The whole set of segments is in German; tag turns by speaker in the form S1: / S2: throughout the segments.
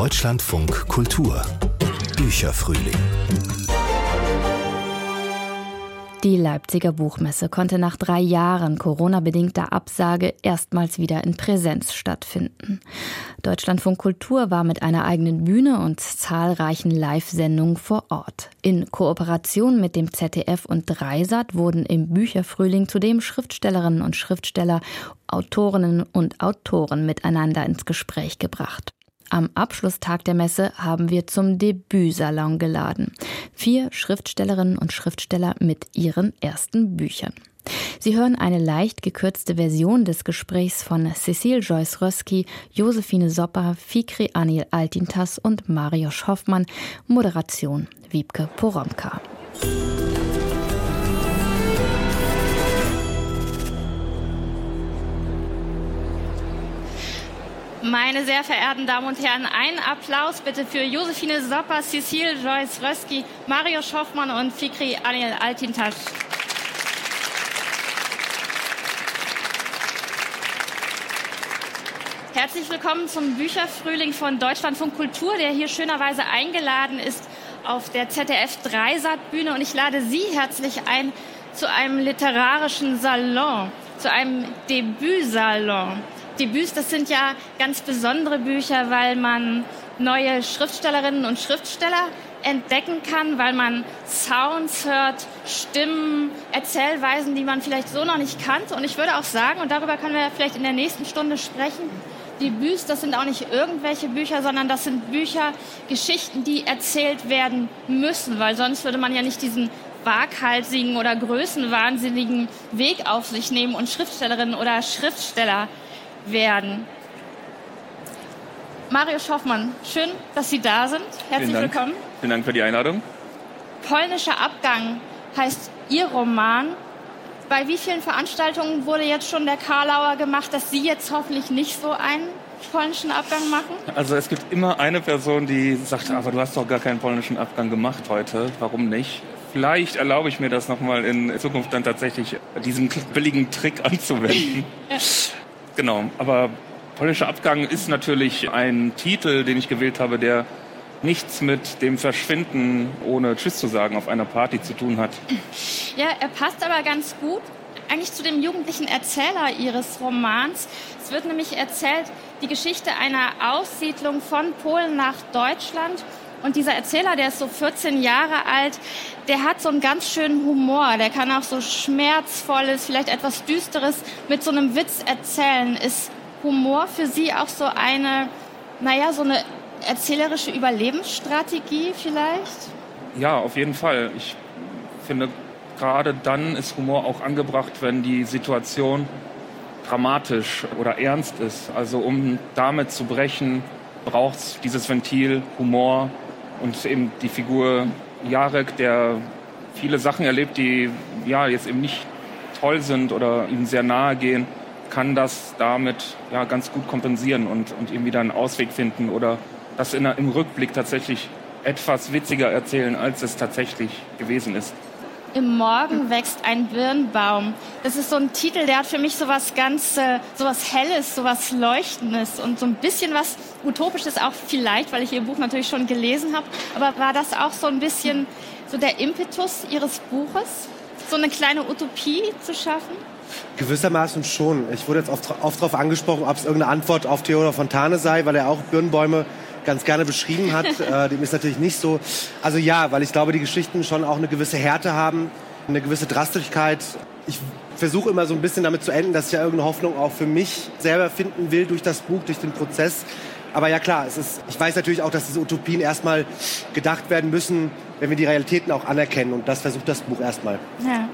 S1: Deutschlandfunk Kultur Bücherfrühling
S2: Die Leipziger Buchmesse konnte nach drei Jahren Corona-bedingter Absage erstmals wieder in Präsenz stattfinden. Deutschlandfunk Kultur war mit einer eigenen Bühne und zahlreichen Live-Sendungen vor Ort. In Kooperation mit dem ZDF und Dreisat wurden im Bücherfrühling zudem Schriftstellerinnen und Schriftsteller, Autorinnen und Autoren miteinander ins Gespräch gebracht. Am Abschlusstag der Messe haben wir zum Debütsalon geladen. Vier Schriftstellerinnen und Schriftsteller mit ihren ersten Büchern. Sie hören eine leicht gekürzte Version des Gesprächs von Cecile Joyce Röski, Josephine Sopper, Fikri Anil Altintas und Mariusz Hoffmann. Moderation Wiebke Poromka.
S3: Meine sehr verehrten Damen und Herren, einen Applaus bitte für Josephine Sopper, Cecile Joyce Röski, Mario Schoffmann und Fikri Anil Altintasch. Herzlich willkommen zum Bücherfrühling von Deutschlandfunk Kultur, der hier schönerweise eingeladen ist auf der ZDF Dreisat-Bühne. Und ich lade Sie herzlich ein zu einem literarischen Salon, zu einem Debütsalon. Debüts, das sind ja ganz besondere Bücher, weil man neue Schriftstellerinnen und Schriftsteller entdecken kann, weil man Sounds hört, Stimmen, Erzählweisen, die man vielleicht so noch nicht kannte. Und ich würde auch sagen, und darüber können wir vielleicht in der nächsten Stunde sprechen, Debüts, das sind auch nicht irgendwelche Bücher, sondern das sind Bücher, Geschichten, die erzählt werden müssen, weil sonst würde man ja nicht diesen waghalsigen oder größenwahnsinnigen Weg auf sich nehmen und Schriftstellerinnen oder Schriftsteller werden. Mario Schoffmann, schön, dass Sie da sind. Herzlich
S4: Vielen
S3: willkommen.
S4: Vielen Dank für die Einladung.
S3: Polnischer Abgang heißt Ihr Roman. Bei wie vielen Veranstaltungen wurde jetzt schon der Karlauer gemacht, dass Sie jetzt hoffentlich nicht so einen polnischen Abgang machen?
S4: Also es gibt immer eine Person, die sagt, aber du hast doch gar keinen polnischen Abgang gemacht heute. Warum nicht? Vielleicht erlaube ich mir das nochmal in Zukunft dann tatsächlich diesen billigen Trick anzuwenden. ja. Genau, aber polnischer Abgang ist natürlich ein Titel, den ich gewählt habe, der nichts mit dem Verschwinden ohne Tschüss zu sagen auf einer Party zu tun hat.
S3: Ja, er passt aber ganz gut eigentlich zu dem jugendlichen Erzähler ihres Romans. Es wird nämlich erzählt die Geschichte einer Aussiedlung von Polen nach Deutschland. Und dieser Erzähler, der ist so 14 Jahre alt, der hat so einen ganz schönen Humor. Der kann auch so schmerzvolles, vielleicht etwas düsteres mit so einem Witz erzählen. Ist Humor für Sie auch so eine, naja, so eine erzählerische Überlebensstrategie vielleicht?
S4: Ja, auf jeden Fall. Ich finde, gerade dann ist Humor auch angebracht, wenn die Situation dramatisch oder ernst ist. Also um damit zu brechen, braucht es dieses Ventil Humor und eben die Figur Jarek, der viele Sachen erlebt, die ja jetzt eben nicht toll sind oder ihm sehr nahe gehen, kann das damit ja ganz gut kompensieren und, und irgendwie dann einen Ausweg finden oder das in, im Rückblick tatsächlich etwas witziger erzählen, als es tatsächlich gewesen ist.
S3: Im Morgen wächst ein Birnbaum. Das ist so ein Titel, der hat für mich so was ganz, äh, so was Helles, so was Leuchtendes und so ein bisschen was Utopisches auch vielleicht, weil ich Ihr Buch natürlich schon gelesen habe. Aber war das auch so ein bisschen so der Impetus Ihres Buches, so eine kleine Utopie zu schaffen?
S5: Gewissermaßen schon. Ich wurde jetzt oft, oft darauf angesprochen, ob es irgendeine Antwort auf Theodor Fontane sei, weil er auch Birnbäume ganz gerne beschrieben hat. äh, dem ist natürlich nicht so. Also ja, weil ich glaube, die Geschichten schon auch eine gewisse Härte haben, eine gewisse Drastigkeit. Ich versuche immer so ein bisschen damit zu enden, dass ich ja irgendeine Hoffnung auch für mich selber finden will durch das Buch, durch den Prozess. Aber ja klar, es ist, ich weiß natürlich auch, dass diese Utopien erstmal gedacht werden müssen, wenn wir die Realitäten auch anerkennen. Und das versucht das Buch erstmal.
S3: Ja.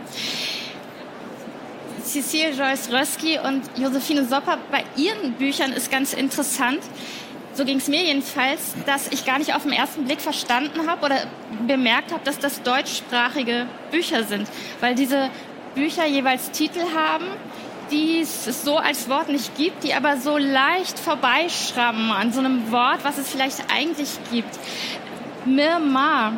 S3: Cecile Joyce Röski und Josephine Sopper, bei ihren Büchern ist ganz interessant, so ging es mir jedenfalls, dass ich gar nicht auf den ersten Blick verstanden habe oder bemerkt habe, dass das deutschsprachige Bücher sind, weil diese Bücher jeweils Titel haben, die es so als Wort nicht gibt, die aber so leicht vorbeischrammen an so einem Wort, was es vielleicht eigentlich gibt. Mirma.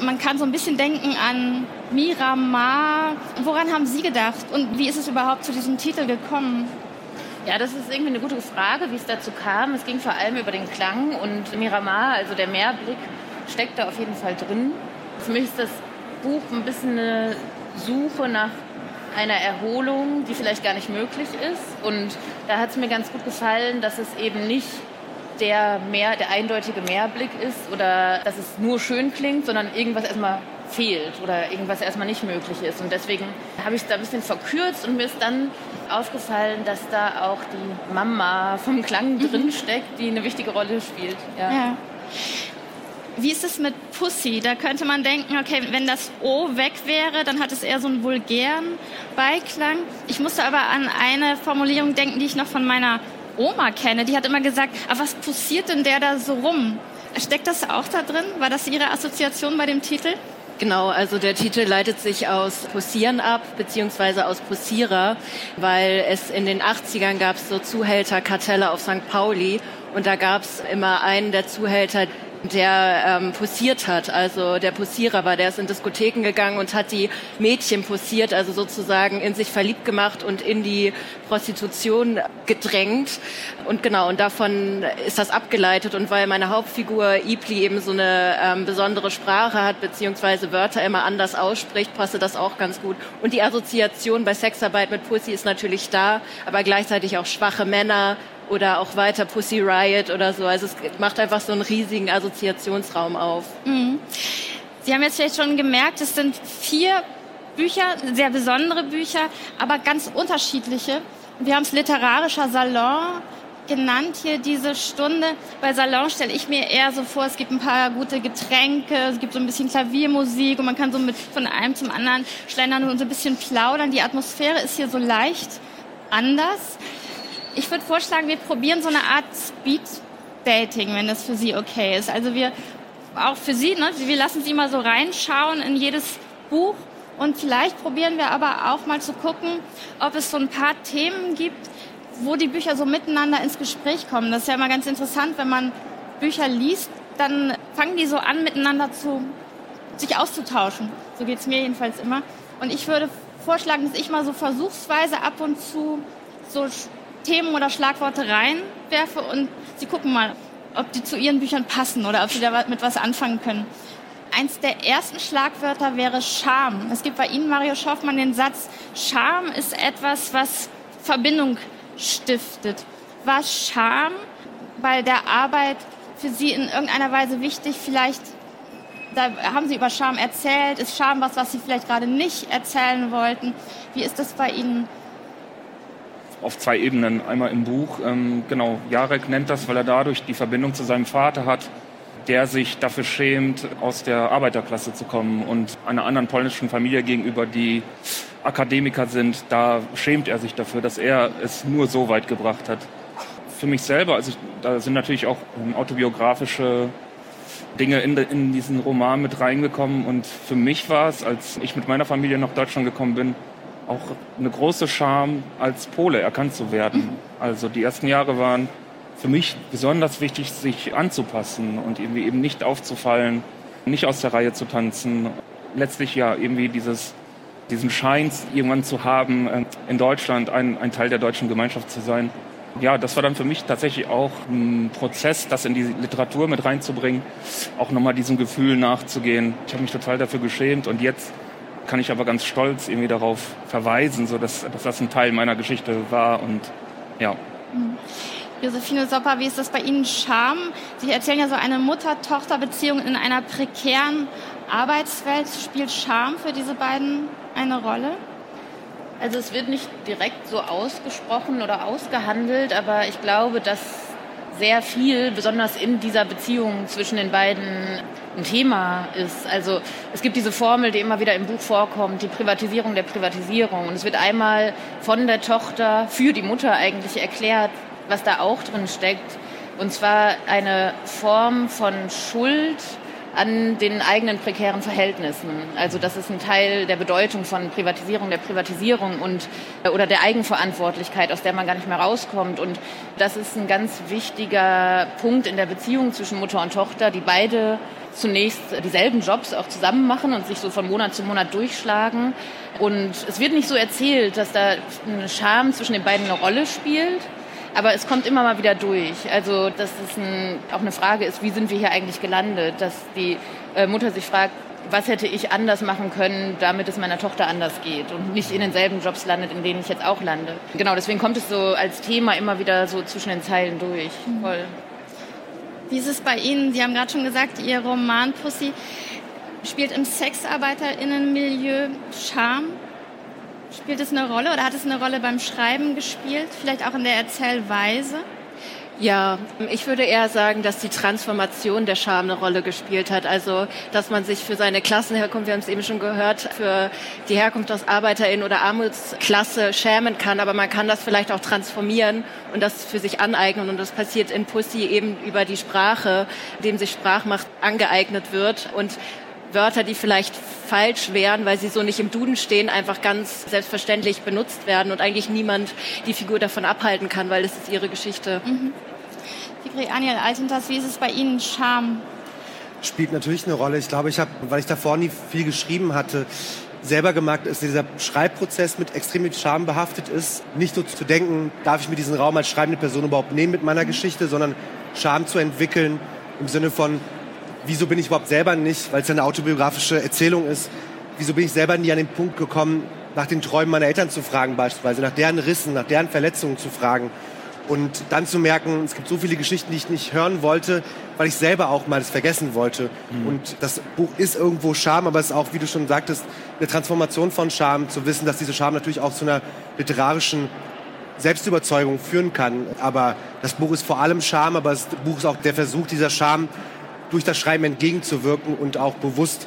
S3: Man kann so ein bisschen denken an Miramar. Woran haben Sie gedacht? Und wie ist es überhaupt zu diesem Titel gekommen?
S6: Ja, das ist irgendwie eine gute Frage, wie es dazu kam. Es ging vor allem über den Klang und Miramar, also der Meerblick, steckt da auf jeden Fall drin. Für mich ist das Buch ein bisschen eine Suche nach einer Erholung, die vielleicht gar nicht möglich ist. Und da hat es mir ganz gut gefallen, dass es eben nicht der, Meer, der eindeutige Meerblick ist oder dass es nur schön klingt, sondern irgendwas erstmal fehlt oder irgendwas erstmal nicht möglich ist. Und deswegen habe ich es da ein bisschen verkürzt und mir ist dann aufgefallen, dass da auch die Mama vom Klang mhm. drin steckt, die eine wichtige Rolle spielt.
S3: Ja. ja. Wie ist es mit Pussy? Da könnte man denken, okay, wenn das O weg wäre, dann hat es eher so einen vulgären Beiklang. Ich musste aber an eine Formulierung denken, die ich noch von meiner Oma kenne. Die hat immer gesagt, aber was pussiert denn der da so rum? Steckt das auch da drin? War das Ihre Assoziation bei dem Titel?
S6: Genau, also der Titel leitet sich aus Possieren ab, beziehungsweise aus Possierer, weil es in den 80ern gab es so Zuhälterkartelle auf St. Pauli und da gab es immer einen der Zuhälter, der ähm, posiert hat. Also der Posierer war, der ist in Diskotheken gegangen und hat die Mädchen posiert, also sozusagen in sich verliebt gemacht und in die Prostitution gedrängt. Und genau, und davon ist das abgeleitet. Und weil meine Hauptfigur Ipli eben so eine ähm, besondere Sprache hat, beziehungsweise Wörter immer anders ausspricht, passte das auch ganz gut. Und die Assoziation bei Sexarbeit mit Pussy ist natürlich da, aber gleichzeitig auch schwache Männer, oder auch weiter Pussy Riot oder so. Also es macht einfach so einen riesigen Assoziationsraum auf. Mhm.
S3: Sie haben jetzt vielleicht schon gemerkt, es sind vier Bücher, sehr besondere Bücher, aber ganz unterschiedliche. Wir haben es literarischer Salon genannt hier diese Stunde. Bei Salon stelle ich mir eher so vor, es gibt ein paar gute Getränke, es gibt so ein bisschen Klaviermusik und man kann so mit von einem zum anderen schlendern und so ein bisschen plaudern. Die Atmosphäre ist hier so leicht anders. Ich würde vorschlagen, wir probieren so eine Art Speed-Dating, wenn das für Sie okay ist. Also wir, auch für Sie, ne, wir lassen Sie mal so reinschauen in jedes Buch und vielleicht probieren wir aber auch mal zu gucken, ob es so ein paar Themen gibt, wo die Bücher so miteinander ins Gespräch kommen. Das ist ja immer ganz interessant, wenn man Bücher liest, dann fangen die so an, miteinander zu, sich auszutauschen. So geht es mir jedenfalls immer. Und ich würde vorschlagen, dass ich mal so versuchsweise ab und zu so Themen oder Schlagworte reinwerfe und Sie gucken mal, ob die zu Ihren Büchern passen oder ob Sie da mit was anfangen können. Eins der ersten Schlagwörter wäre Scham. Es gibt bei Ihnen, Mario Schoffmann, den Satz, Scham ist etwas, was Verbindung stiftet. War Scham bei der Arbeit für Sie in irgendeiner Weise wichtig? Vielleicht, da haben Sie über Scham erzählt. Ist Scham was, was Sie vielleicht gerade nicht erzählen wollten? Wie ist das bei Ihnen
S4: auf zwei Ebenen. Einmal im Buch, ähm, genau, Jarek nennt das, weil er dadurch die Verbindung zu seinem Vater hat, der sich dafür schämt, aus der Arbeiterklasse zu kommen und einer anderen polnischen Familie gegenüber, die Akademiker sind, da schämt er sich dafür, dass er es nur so weit gebracht hat. Für mich selber, also ich, da sind natürlich auch ähm, autobiografische Dinge in, in diesen Roman mit reingekommen und für mich war es, als ich mit meiner Familie nach Deutschland gekommen bin, auch eine große Scham, als Pole erkannt zu werden. Also die ersten Jahre waren für mich besonders wichtig, sich anzupassen und irgendwie eben nicht aufzufallen, nicht aus der Reihe zu tanzen. Letztlich ja irgendwie dieses, diesen Schein irgendwann zu haben, äh, in Deutschland ein, ein Teil der deutschen Gemeinschaft zu sein. Ja, das war dann für mich tatsächlich auch ein Prozess, das in die Literatur mit reinzubringen, auch nochmal diesem Gefühl nachzugehen. Ich habe mich total dafür geschämt und jetzt kann ich aber ganz stolz irgendwie darauf verweisen, so dass, dass das ein Teil meiner Geschichte war und ja.
S3: Mhm. Josephine Sopper, wie ist das bei Ihnen Scham? Sie erzählen ja so eine Mutter-Tochter-Beziehung in einer prekären Arbeitswelt. Spielt Scham für diese beiden eine Rolle?
S6: Also es wird nicht direkt so ausgesprochen oder ausgehandelt, aber ich glaube, dass sehr viel, besonders in dieser Beziehung zwischen den beiden, ein Thema ist. Also es gibt diese Formel, die immer wieder im Buch vorkommt, die Privatisierung der Privatisierung. Und es wird einmal von der Tochter für die Mutter eigentlich erklärt, was da auch drin steckt. Und zwar eine Form von Schuld, an den eigenen prekären Verhältnissen. Also das ist ein Teil der Bedeutung von Privatisierung, der Privatisierung und äh, oder der Eigenverantwortlichkeit, aus der man gar nicht mehr rauskommt. Und das ist ein ganz wichtiger Punkt in der Beziehung zwischen Mutter und Tochter, die beide zunächst dieselben Jobs auch zusammen machen und sich so von Monat zu Monat durchschlagen. Und es wird nicht so erzählt, dass da eine Scham zwischen den beiden eine Rolle spielt,
S7: Aber es kommt immer mal wieder durch. Also, dass es ein, auch eine Frage ist, wie sind wir hier eigentlich gelandet? Dass die äh, Mutter sich fragt, was hätte ich anders machen können, damit es meiner Tochter anders geht und nicht in denselben Jobs landet, in denen ich jetzt auch lande. Genau, deswegen kommt es so als Thema immer wieder so zwischen den Zeilen durch. Mhm.
S3: Wie ist es bei Ihnen? Sie haben gerade schon gesagt, Ihr Roman Pussy spielt im Sexarbeiterinnenmilieu Scham. Spielt es eine Rolle oder hat es eine Rolle beim Schreiben gespielt? Vielleicht auch in der Erzählweise?
S7: Ja, ich würde eher sagen, dass die Transformation der Scham eine Rolle gespielt hat. Also, dass man sich für seine Klassenherkunft, wir haben es eben schon gehört, für die Herkunft aus Arbeiterin oder Armutsklasse schämen kann. Aber man kann das vielleicht auch transformieren und das für sich aneignen. Und das passiert in Pussy eben über die Sprache, dem sich Sprachmacht angeeignet wird. Und Wörter, die vielleicht falsch wären, weil sie so nicht im Duden stehen, einfach ganz selbstverständlich benutzt werden und eigentlich niemand die Figur davon abhalten kann, weil es ist ihre Geschichte. Mhm.
S3: Fikri Aniel Altentas, wie ist es bei Ihnen, Scham?
S5: Spielt natürlich eine Rolle. Ich glaube, ich habe, weil ich davor nie viel geschrieben hatte, selber gemerkt, dass dieser Schreibprozess mit extrem mit Scham behaftet ist. Nicht so zu denken, darf ich mir diesen Raum als schreibende Person überhaupt nehmen mit meiner Geschichte, sondern Scham zu entwickeln im Sinne von, wieso bin ich überhaupt selber nicht, weil es ja eine autobiografische Erzählung ist, wieso bin ich selber nie an den Punkt gekommen, nach den Träumen meiner Eltern zu fragen beispielsweise, nach deren Rissen, nach deren Verletzungen zu fragen. Und dann zu merken, es gibt so viele Geschichten, die ich nicht hören wollte, weil ich selber auch mal das vergessen wollte. Mhm. Und das Buch ist irgendwo Scham, aber es ist auch, wie du schon sagtest, eine Transformation von Scham, zu wissen, dass diese Scham natürlich auch zu einer literarischen Selbstüberzeugung führen kann. Aber das Buch ist vor allem Scham, aber das Buch ist auch der Versuch, dieser Scham durch das Schreiben entgegenzuwirken und auch bewusst,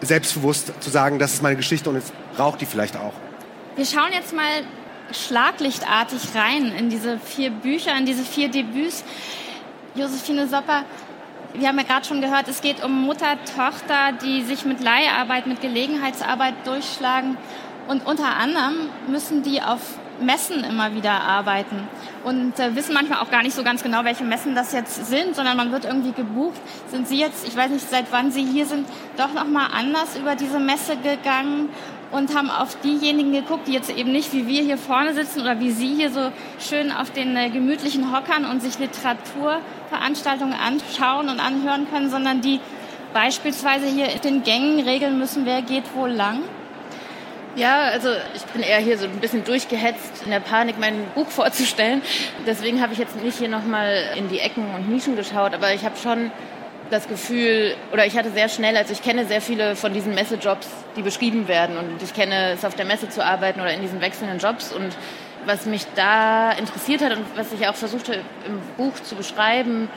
S5: selbstbewusst zu sagen, das ist meine Geschichte und jetzt braucht die vielleicht auch.
S3: Wir schauen jetzt mal schlaglichtartig rein in diese vier Bücher, in diese vier Debüts. Josephine Sopper, wir haben ja gerade schon gehört, es geht um Mutter, Tochter, die sich mit Leiharbeit, mit Gelegenheitsarbeit durchschlagen. Und unter anderem müssen die auf Messen immer wieder arbeiten und äh, wissen manchmal auch gar nicht so ganz genau, welche Messen das jetzt sind, sondern man wird irgendwie gebucht. Sind Sie jetzt, ich weiß nicht, seit wann Sie hier sind, doch noch mal anders über diese Messe gegangen und haben auf diejenigen geguckt, die jetzt eben nicht wie wir hier vorne sitzen oder wie Sie hier so schön auf den äh, gemütlichen Hockern und sich Literaturveranstaltungen anschauen und anhören können, sondern die beispielsweise hier in den Gängen regeln müssen, wer geht wo lang?
S7: Ja, also ich bin eher hier so ein bisschen durchgehetzt in der Panik, mein Buch vorzustellen. Deswegen habe ich jetzt nicht hier nochmal in die Ecken und Nischen geschaut, aber ich habe schon das Gefühl, oder ich hatte sehr schnell, also ich kenne sehr viele von diesen Messejobs, die beschrieben werden und ich kenne es auf der Messe zu arbeiten oder in diesen wechselnden Jobs und was mich da interessiert hat und was ich auch versuchte im Buch zu beschreiben,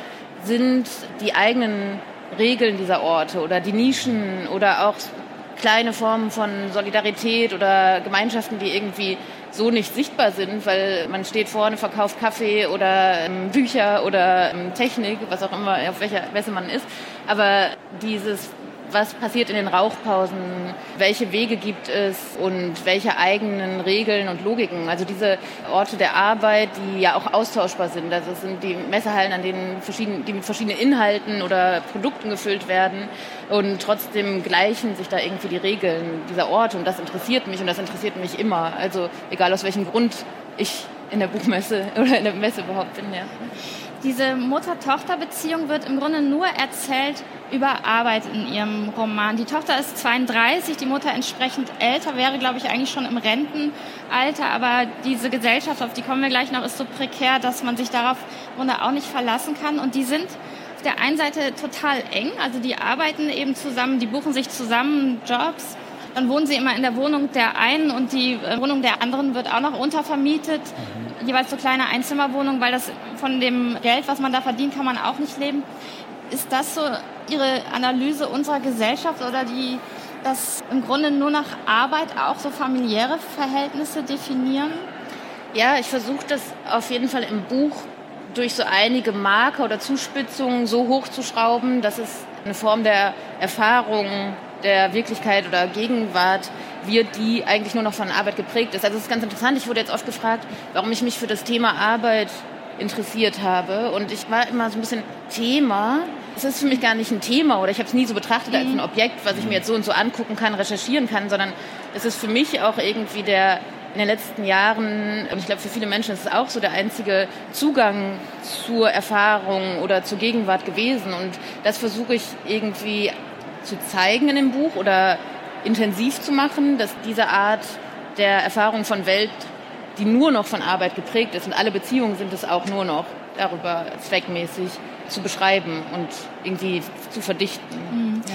S7: sind die eigenen Regeln dieser Orte oder die Nischen oder auch kleine Formen von Solidarität oder Gemeinschaften, die irgendwie so nicht sichtbar sind, weil man steht vorne, verkauft Kaffee oder ähm, Bücher oder ähm, Technik, was auch immer, auf welcher Messe man ist. Aber dieses was passiert in den Rauchpausen, welche Wege gibt es und welche eigenen Regeln und Logiken. Also diese Orte der Arbeit, die ja auch austauschbar sind. Also es sind die Messehallen, an denen verschiedene, die mit verschiedenen Inhalten oder Produkten gefüllt werden und trotzdem gleichen sich da irgendwie die Regeln dieser Orte und das interessiert mich und das interessiert mich immer. Also egal aus welchem Grund ich in der Buchmesse oder in der Messe überhaupt bin. Ja.
S3: Diese Mutter-Tochter-Beziehung wird im Grunde nur erzählt über Arbeit in ihrem Roman. Die Tochter ist 32, die Mutter entsprechend älter, wäre, glaube ich, eigentlich schon im Rentenalter. Aber diese Gesellschaft, auf die kommen wir gleich noch, ist so prekär, dass man sich darauf im Grunde auch nicht verlassen kann. Und die sind auf der einen Seite total eng, also die arbeiten eben zusammen, die buchen sich zusammen Jobs dann wohnen sie immer in der Wohnung der einen und die äh, Wohnung der anderen wird auch noch untervermietet. Mhm. Jeweils so kleine Einzimmerwohnungen, weil das von dem Geld, was man da verdient, kann man auch nicht leben. Ist das so Ihre Analyse unserer Gesellschaft oder die das im Grunde nur nach Arbeit auch so familiäre Verhältnisse definieren?
S7: Ja, ich versuche das auf jeden Fall im Buch durch so einige Marker oder Zuspitzungen so hochzuschrauben, dass es eine Form der Erfahrung der Wirklichkeit oder Gegenwart wird, die eigentlich nur noch von Arbeit geprägt ist. Also es ist ganz interessant. Ich wurde jetzt oft gefragt, warum ich mich für das Thema Arbeit interessiert habe. Und ich war immer so ein bisschen Thema. Es ist für mich gar nicht ein Thema oder ich habe es nie so betrachtet als ein mhm. Objekt, was ich mir jetzt so und so angucken kann, recherchieren kann, sondern es ist für mich auch irgendwie der in den letzten Jahren, und ich glaube für viele Menschen ist es auch so der einzige Zugang zur Erfahrung oder zur Gegenwart gewesen. Und das versuche ich irgendwie zu zeigen in dem Buch oder intensiv zu machen, dass diese Art der Erfahrung von Welt, die nur noch von Arbeit geprägt ist und alle Beziehungen sind es auch nur noch darüber zweckmäßig zu beschreiben und irgendwie zu verdichten. Mhm. Ja.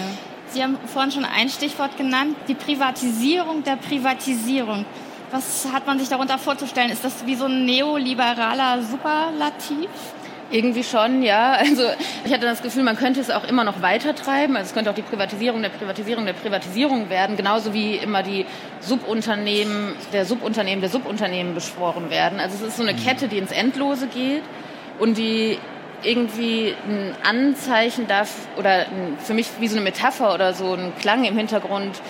S3: Sie haben vorhin schon ein Stichwort genannt, die Privatisierung der Privatisierung. Was hat man sich darunter vorzustellen? Ist das wie so ein neoliberaler Superlativ?
S7: Irgendwie schon, ja. Also ich hatte das Gefühl, man könnte es auch immer noch weiter treiben. Also es könnte auch die Privatisierung der Privatisierung der Privatisierung werden, genauso wie immer die Subunternehmen der Subunternehmen der Subunternehmen beschworen werden. Also es ist so eine mhm. Kette, die ins Endlose geht und die irgendwie ein Anzeichen darf oder für mich wie so eine Metapher oder so ein Klang im Hintergrund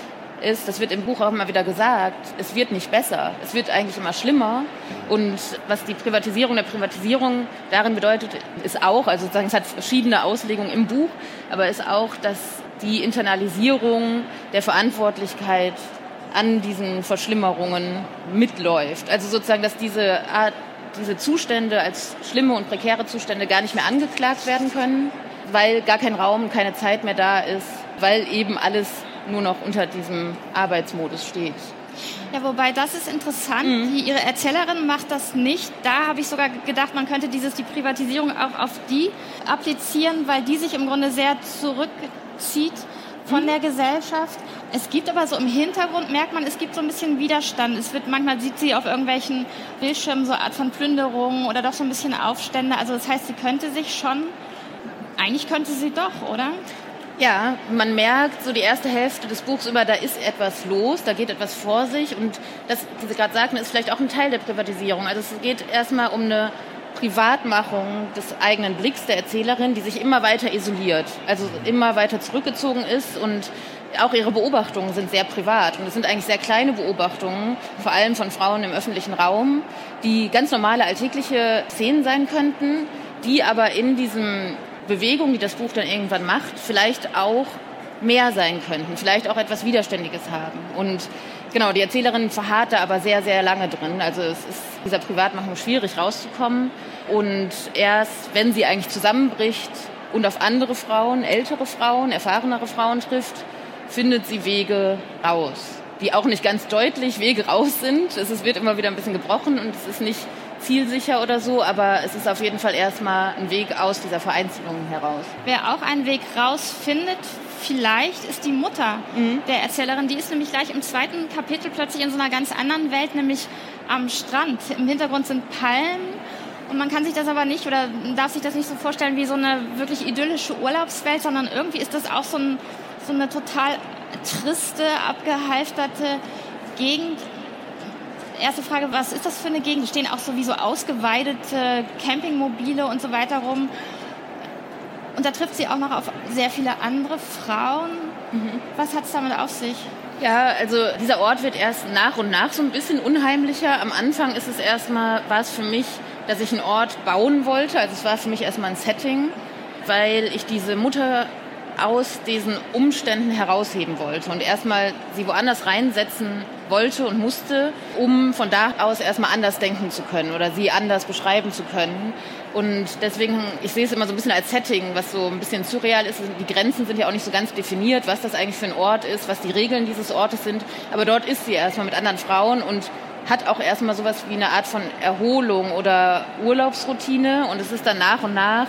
S7: ist, das wird im Buch auch immer wieder gesagt, es wird nicht besser, es wird eigentlich immer schlimmer. Und was die Privatisierung der Privatisierung darin bedeutet, ist auch, also sozusagen es hat verschiedene Auslegungen im Buch, aber ist auch, dass die Internalisierung der Verantwortlichkeit an diesen Verschlimmerungen mitläuft. Also sozusagen, dass diese Art, diese Zustände als schlimme und prekäre Zustände gar nicht mehr angeklagt werden können, weil gar kein Raum, keine Zeit mehr da ist, weil eben alles nur noch unter diesem Arbeitsmodus steht.
S3: Ja, wobei das ist interessant. Mhm. Die, ihre Erzählerin macht das nicht. Da habe ich sogar gedacht, man könnte dieses die Privatisierung auch auf die applizieren, weil die sich im Grunde sehr zurückzieht von mhm. der Gesellschaft. Es gibt aber so im Hintergrund, merkt man, es gibt so ein bisschen Widerstand. Es wird manchmal sieht sie auf irgendwelchen Bildschirmen so eine Art von Plünderungen oder doch so ein bisschen Aufstände. Also das heißt, sie könnte sich schon, eigentlich könnte sie doch, oder?
S7: Ja, man merkt so die erste Hälfte des Buchs über, da ist etwas los, da geht etwas vor sich und das, wie Sie gerade sagten, ist vielleicht auch ein Teil der Privatisierung. Also es geht erstmal um eine Privatmachung des eigenen Blicks der Erzählerin, die sich immer weiter isoliert, also immer weiter zurückgezogen ist und auch ihre Beobachtungen sind sehr privat und es sind eigentlich sehr kleine Beobachtungen, vor allem von Frauen im öffentlichen Raum, die ganz normale alltägliche Szenen sein könnten, die aber in diesem Bewegung, die das Buch dann irgendwann macht, vielleicht auch mehr sein könnten, vielleicht auch etwas Widerständiges haben. Und genau, die Erzählerin verharrt da aber sehr, sehr lange drin. Also es ist dieser Privatmachung schwierig rauszukommen. Und erst, wenn sie eigentlich zusammenbricht und auf andere Frauen, ältere Frauen, erfahrenere Frauen trifft, findet sie Wege raus, die auch nicht ganz deutlich Wege raus sind. Es wird immer wieder ein bisschen gebrochen und es ist nicht zielsicher oder so, aber es ist auf jeden Fall erstmal ein Weg aus dieser Vereinzelung heraus.
S3: Wer auch einen Weg rausfindet, vielleicht ist die Mutter mhm. der Erzählerin. Die ist nämlich gleich im zweiten Kapitel plötzlich in so einer ganz anderen Welt, nämlich am Strand. Im Hintergrund sind Palmen. Und man kann sich das aber nicht oder darf sich das nicht so vorstellen wie so eine wirklich idyllische Urlaubswelt, sondern irgendwie ist das auch so, ein, so eine total triste, abgehalfterte Gegend, erste Frage, was ist das für eine Gegend? Stehen auch sowieso ausgeweidete Campingmobile und so weiter rum. Und da trifft sie auch noch auf sehr viele andere Frauen. Mhm. Was hat es damit auf sich?
S7: Ja, also dieser Ort wird erst nach und nach so ein bisschen unheimlicher. Am Anfang ist es erstmal, war es für mich, dass ich einen Ort bauen wollte. Also es war für mich erstmal ein Setting, weil ich diese Mutter aus diesen Umständen herausheben wollte und erstmal sie woanders reinsetzen wollte und musste, um von da aus erstmal anders denken zu können oder sie anders beschreiben zu können. Und deswegen, ich sehe es immer so ein bisschen als Setting, was so ein bisschen surreal ist. Die Grenzen sind ja auch nicht so ganz definiert, was das eigentlich für ein Ort ist, was die Regeln dieses Ortes sind. Aber dort ist sie erstmal mit anderen Frauen und hat auch erstmal sowas wie eine Art von Erholung oder Urlaubsroutine. Und es ist dann nach und nach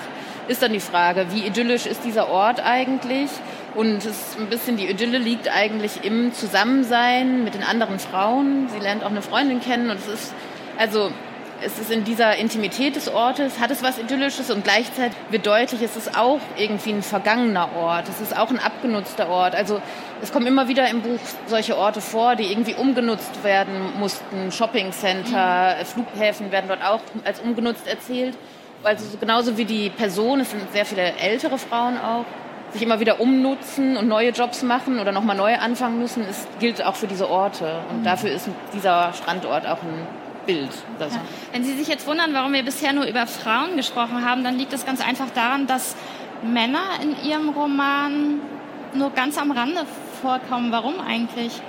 S7: ist dann die Frage, wie idyllisch ist dieser Ort eigentlich? Und es ist ein bisschen die Idylle liegt eigentlich im Zusammensein mit den anderen Frauen. Sie lernt auch eine Freundin kennen und es ist also es ist in dieser Intimität des Ortes, hat es was Idyllisches und gleichzeitig wird deutlich, es ist auch irgendwie ein vergangener Ort, es ist auch ein abgenutzter Ort. Also es kommen immer wieder im Buch solche Orte vor, die irgendwie umgenutzt werden mussten. Shoppingcenter, mhm. Flughäfen werden dort auch als umgenutzt erzählt also genauso wie die Person, es sind sehr viele ältere Frauen auch, sich immer wieder umnutzen und neue Jobs machen oder nochmal neu anfangen müssen, es gilt auch für diese Orte. Und mhm. dafür ist dieser Strandort auch ein Bild. Ja.
S3: Wenn Sie sich jetzt wundern, warum wir bisher nur über Frauen gesprochen haben, dann liegt das ganz einfach daran, dass Männer in Ihrem Roman nur ganz am Rande vorkommen. Warum eigentlich?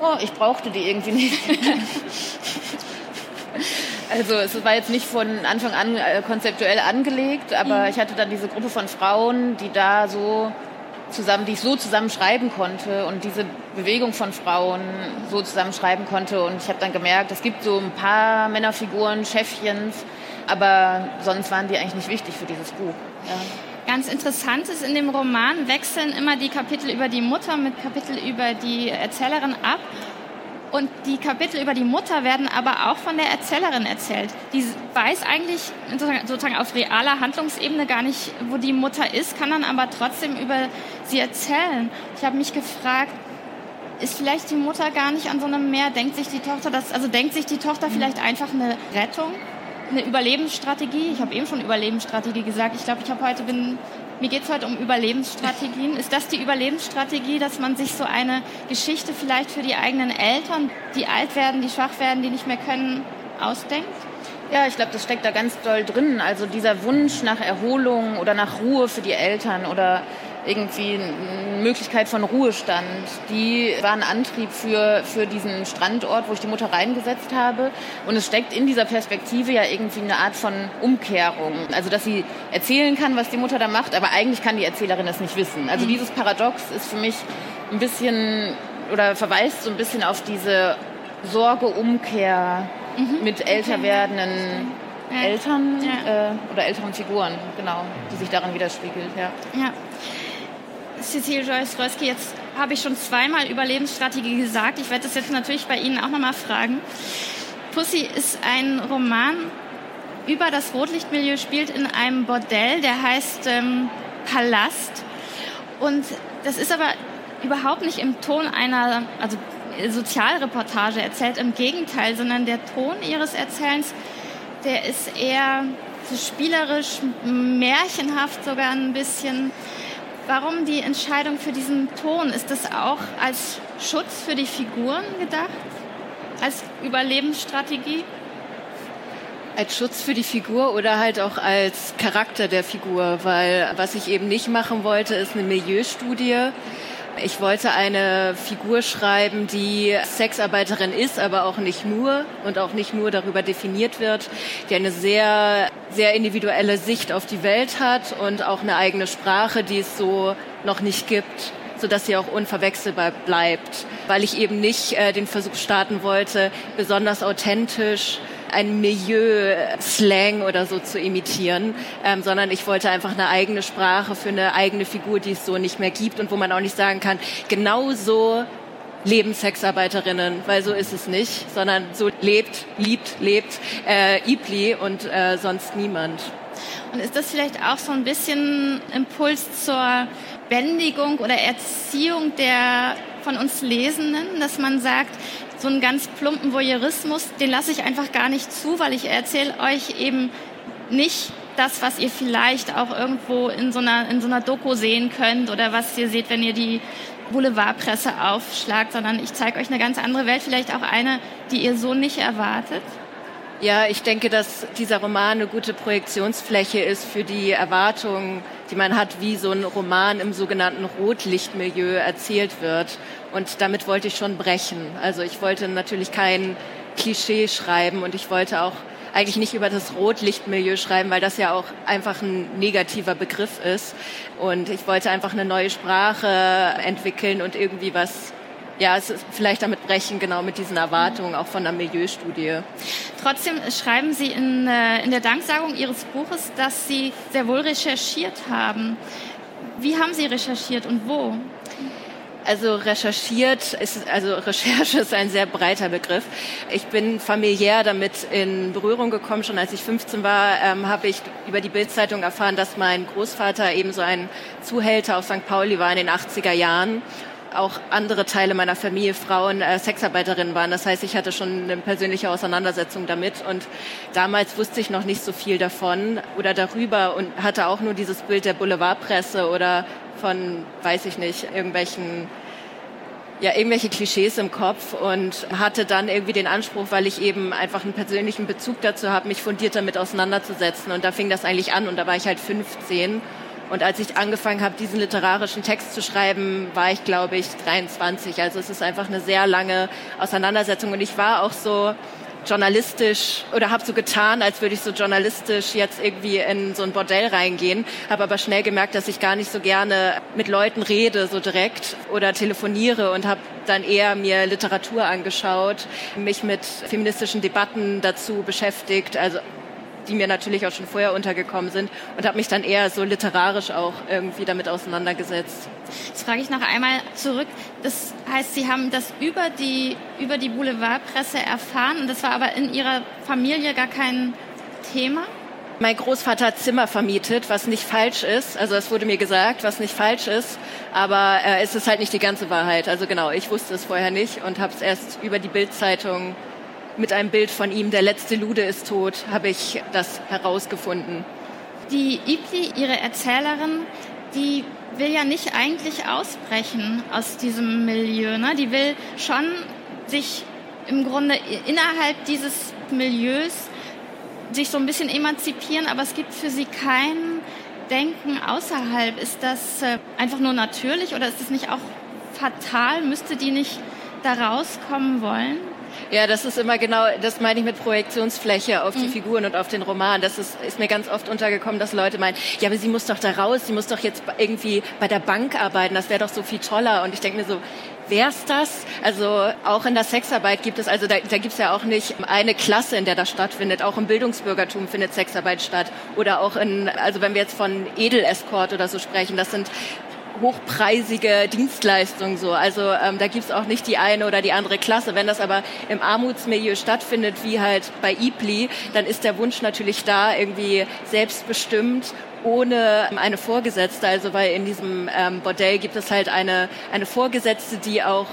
S6: Oh, ich brauchte die irgendwie nicht. Also es war jetzt nicht von Anfang an äh, konzeptuell angelegt, aber mhm. ich hatte dann diese Gruppe von Frauen, die da so zusammen, die ich so zusammen schreiben konnte und diese Bewegung von Frauen so zusammen schreiben konnte. Und ich habe dann gemerkt, es gibt so ein paar Männerfiguren, Chefchens, aber sonst waren die eigentlich nicht wichtig für dieses Buch.
S3: Ja. Ganz interessant ist, in dem Roman wechseln immer die Kapitel über die Mutter mit Kapitel über die Erzählerin ab. Und die Kapitel über die Mutter werden aber auch von der Erzählerin erzählt. Die weiß eigentlich sozusagen auf realer Handlungsebene gar nicht, wo die Mutter ist, kann dann aber trotzdem über sie erzählen. Ich habe mich gefragt, ist vielleicht die Mutter gar nicht an so einem Meer? Denkt sich die Tochter das, also denkt sich die Tochter vielleicht einfach eine Rettung, eine Überlebensstrategie? Ich habe eben schon Überlebensstrategie gesagt. Ich glaube, ich habe heute bin mir geht es heute um Überlebensstrategien. Ist das die Überlebensstrategie, dass man sich so eine Geschichte vielleicht für die eigenen Eltern, die alt werden, die schwach werden, die nicht mehr können, ausdenkt?
S6: Ja, ich glaube, das steckt da ganz doll drin. Also dieser Wunsch nach Erholung oder nach Ruhe für die Eltern oder irgendwie eine Möglichkeit von Ruhestand. Die war ein Antrieb für, für diesen Strandort, wo ich die Mutter reingesetzt habe. Und es steckt in dieser Perspektive ja irgendwie eine Art von Umkehrung. Also, dass sie erzählen kann, was die Mutter da macht, aber eigentlich kann die Erzählerin das nicht wissen. Also, mhm. dieses Paradox ist für mich ein bisschen oder verweist so ein bisschen auf diese Sorge-Umkehr mhm. mit älter werdenden. Eltern ja. Äh, oder älteren Figuren, genau, die sich darin widerspiegelt. Ja.
S3: ja. Cecile Joyce-Röski, jetzt habe ich schon zweimal Überlebensstrategie gesagt. Ich werde das jetzt natürlich bei Ihnen auch nochmal fragen. Pussy ist ein Roman über das Rotlichtmilieu, spielt in einem Bordell, der heißt ähm, Palast. Und das ist aber überhaupt nicht im Ton einer also Sozialreportage erzählt, im Gegenteil, sondern der Ton ihres Erzählens, der ist eher so spielerisch, märchenhaft sogar ein bisschen. Warum die Entscheidung für diesen Ton? Ist das auch als Schutz für die Figuren gedacht? Als Überlebensstrategie?
S6: Als Schutz für die Figur oder halt auch als Charakter der Figur, weil was ich eben nicht machen wollte, ist eine Milieustudie. Ich wollte eine Figur schreiben, die Sexarbeiterin ist, aber auch nicht nur und auch nicht nur darüber definiert wird, die eine sehr, sehr individuelle Sicht auf die Welt hat und auch eine eigene Sprache, die es so noch nicht gibt sodass sie auch unverwechselbar bleibt, weil ich eben nicht äh, den Versuch starten wollte, besonders authentisch ein Milieu-Slang oder so zu imitieren, ähm, sondern ich wollte einfach eine eigene Sprache für eine eigene Figur, die es so nicht mehr gibt und wo man auch nicht sagen kann, genau so leben Sexarbeiterinnen, weil so ist es nicht, sondern so lebt, liebt, lebt äh, Ibli und äh, sonst niemand.
S3: Und ist das vielleicht auch so ein bisschen Impuls zur Bändigung oder Erziehung der von uns Lesenden, dass man sagt, so einen ganz plumpen Voyeurismus, den lasse ich einfach gar nicht zu, weil ich erzähle euch eben nicht das, was ihr vielleicht auch irgendwo in so einer, in so einer Doku sehen könnt oder was ihr seht, wenn ihr die Boulevardpresse aufschlagt, sondern ich zeige euch eine ganz andere Welt, vielleicht auch eine, die ihr so nicht erwartet.
S6: Ja, ich denke, dass dieser Roman eine gute Projektionsfläche ist für die Erwartungen, die man hat, wie so ein Roman im sogenannten Rotlichtmilieu erzählt wird. Und damit wollte ich schon brechen. Also ich wollte natürlich kein Klischee schreiben und ich wollte auch eigentlich nicht über das Rotlichtmilieu schreiben, weil das ja auch einfach ein negativer Begriff ist. Und ich wollte einfach eine neue Sprache entwickeln und irgendwie was ja, es ist vielleicht damit brechen, genau mit diesen Erwartungen auch von der Milieustudie.
S3: Trotzdem schreiben Sie in, äh, in der Danksagung Ihres Buches, dass Sie sehr wohl recherchiert haben. Wie haben Sie recherchiert und wo?
S6: Also recherchiert ist, also Recherche ist ein sehr breiter Begriff. Ich bin familiär damit in Berührung gekommen. Schon als ich 15 war, ähm, habe ich über die Bildzeitung erfahren, dass mein Großvater eben so ein Zuhälter auf St. Pauli war in den 80er Jahren auch andere Teile meiner Familie Frauen äh, Sexarbeiterinnen waren. Das heißt, ich hatte schon eine persönliche Auseinandersetzung damit und damals wusste ich noch nicht so viel davon oder darüber und hatte auch nur dieses Bild der Boulevardpresse oder von, weiß ich nicht, irgendwelchen ja, irgendwelche Klischees im Kopf und hatte dann irgendwie den Anspruch, weil ich eben einfach einen persönlichen Bezug dazu habe, mich fundiert damit auseinanderzusetzen. Und da fing das eigentlich an und da war ich halt 15 Und als ich angefangen habe, diesen literarischen Text zu schreiben, war ich, glaube ich, 23. Also es ist einfach eine sehr lange Auseinandersetzung. Und ich war auch so journalistisch oder habe so getan, als würde ich so journalistisch jetzt irgendwie in so ein Bordell reingehen, habe aber schnell gemerkt, dass ich gar nicht so gerne mit Leuten rede so direkt oder telefoniere und habe dann eher mir Literatur angeschaut, mich mit feministischen Debatten dazu beschäftigt, also die mir natürlich auch schon vorher untergekommen sind und habe mich dann eher so literarisch auch irgendwie damit auseinandergesetzt.
S3: Jetzt frage ich noch einmal zurück. Das heißt, Sie haben das über die, über die Boulevardpresse erfahren und das war aber in Ihrer Familie gar kein Thema?
S6: Mein Großvater hat Zimmer vermietet, was nicht falsch ist. Also es wurde mir gesagt, was nicht falsch ist. Aber äh, es ist halt nicht die ganze Wahrheit. Also genau, ich wusste es vorher nicht und habe es erst über die Bildzeitung mit einem Bild von ihm, der letzte Lude ist tot, habe ich das herausgefunden.
S3: Die Ibli, ihre Erzählerin, die will ja nicht eigentlich ausbrechen aus diesem Milieu. Ne? Die will schon sich im Grunde innerhalb dieses Milieus sich so ein bisschen emanzipieren, aber es gibt für sie kein Denken außerhalb. Ist das äh, einfach nur natürlich oder ist das nicht auch fatal? Müsste die nicht da rauskommen wollen?
S6: Ja, das ist immer genau, das meine ich mit Projektionsfläche auf die mhm. Figuren und auf den Roman. Das ist, ist mir ganz oft untergekommen, dass Leute meinen, ja, aber sie muss doch da raus, sie muss doch jetzt irgendwie bei der Bank arbeiten, das wäre doch so viel toller. Und ich denke mir so, wär's das? Also auch in der Sexarbeit gibt es, also da, da gibt es ja auch nicht eine Klasse, in der das stattfindet. Auch im Bildungsbürgertum findet Sexarbeit statt. Oder auch in, also wenn wir jetzt von Edelescort oder so sprechen, das sind hochpreisige Dienstleistung so. Also ähm, da gibt's auch nicht die eine oder die andere Klasse. Wenn das aber im Armutsmilieu stattfindet, wie halt bei IPLI, dann ist der Wunsch natürlich da, irgendwie selbstbestimmt ohne eine Vorgesetzte, also weil in diesem ähm, Bordell gibt es halt eine, eine Vorgesetzte, die auch